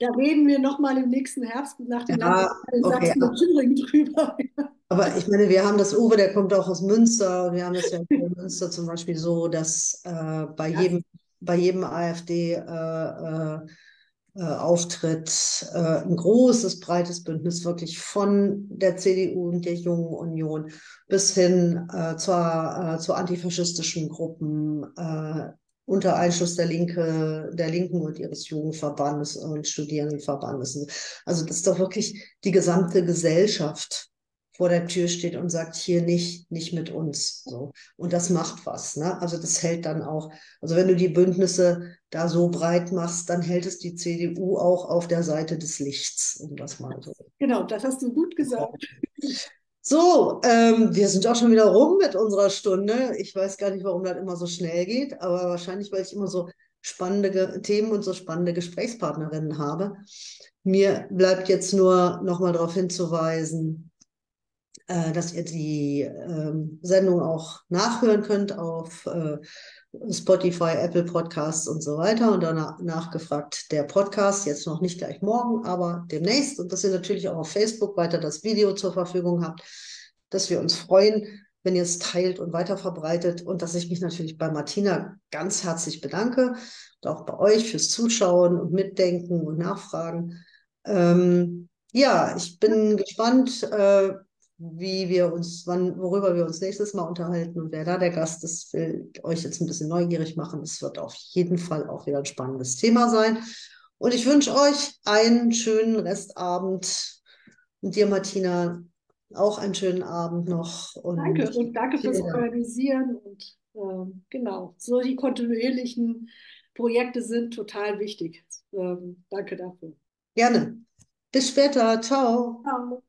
da reden wir nochmal im nächsten Herbst nach dem ja, okay. Thüringen drüber. Aber ich meine, wir haben das Uwe, der kommt auch aus Münster und wir haben das ja in Münster zum Beispiel so, dass äh, bei, ja. jedem, bei jedem AfD äh, äh auftritt, äh, ein großes, breites Bündnis wirklich von der CDU und der Jungen Union bis hin äh, zur, äh, zu antifaschistischen Gruppen äh, unter Einschluss der Linke, der Linken und ihres Jugendverbandes und Studierendenverbandes. Also das ist doch wirklich die gesamte Gesellschaft vor der Tür steht und sagt, hier nicht, nicht mit uns. So. Und das macht was. Ne? Also das hält dann auch, also wenn du die Bündnisse da so breit machst, dann hält es die CDU auch auf der Seite des Lichts, um das mal so. Genau, das hast du gut gesagt. So, ähm, wir sind auch schon wieder rum mit unserer Stunde. Ich weiß gar nicht, warum das immer so schnell geht, aber wahrscheinlich, weil ich immer so spannende Themen und so spannende Gesprächspartnerinnen habe. Mir bleibt jetzt nur noch mal darauf hinzuweisen, äh, dass ihr die ähm, Sendung auch nachhören könnt auf äh, Spotify, Apple Podcasts und so weiter. Und danach nachgefragt der Podcast, jetzt noch nicht gleich morgen, aber demnächst. Und dass ihr natürlich auch auf Facebook weiter das Video zur Verfügung habt, dass wir uns freuen, wenn ihr es teilt und weiter verbreitet. Und dass ich mich natürlich bei Martina ganz herzlich bedanke und auch bei euch fürs Zuschauen und Mitdenken und Nachfragen. Ähm, ja, ich bin gespannt, äh, wie wir uns, wann, worüber wir uns nächstes Mal unterhalten und wer da der Gast ist, will euch jetzt ein bisschen neugierig machen. Es wird auf jeden Fall auch wieder ein spannendes Thema sein. Und ich wünsche euch einen schönen Restabend. Und dir, Martina, auch einen schönen Abend noch. Und danke und danke fürs Organisieren. Und ähm, genau, so die kontinuierlichen Projekte sind total wichtig. Ähm, danke dafür. Gerne. Bis später. Ciao. Ciao.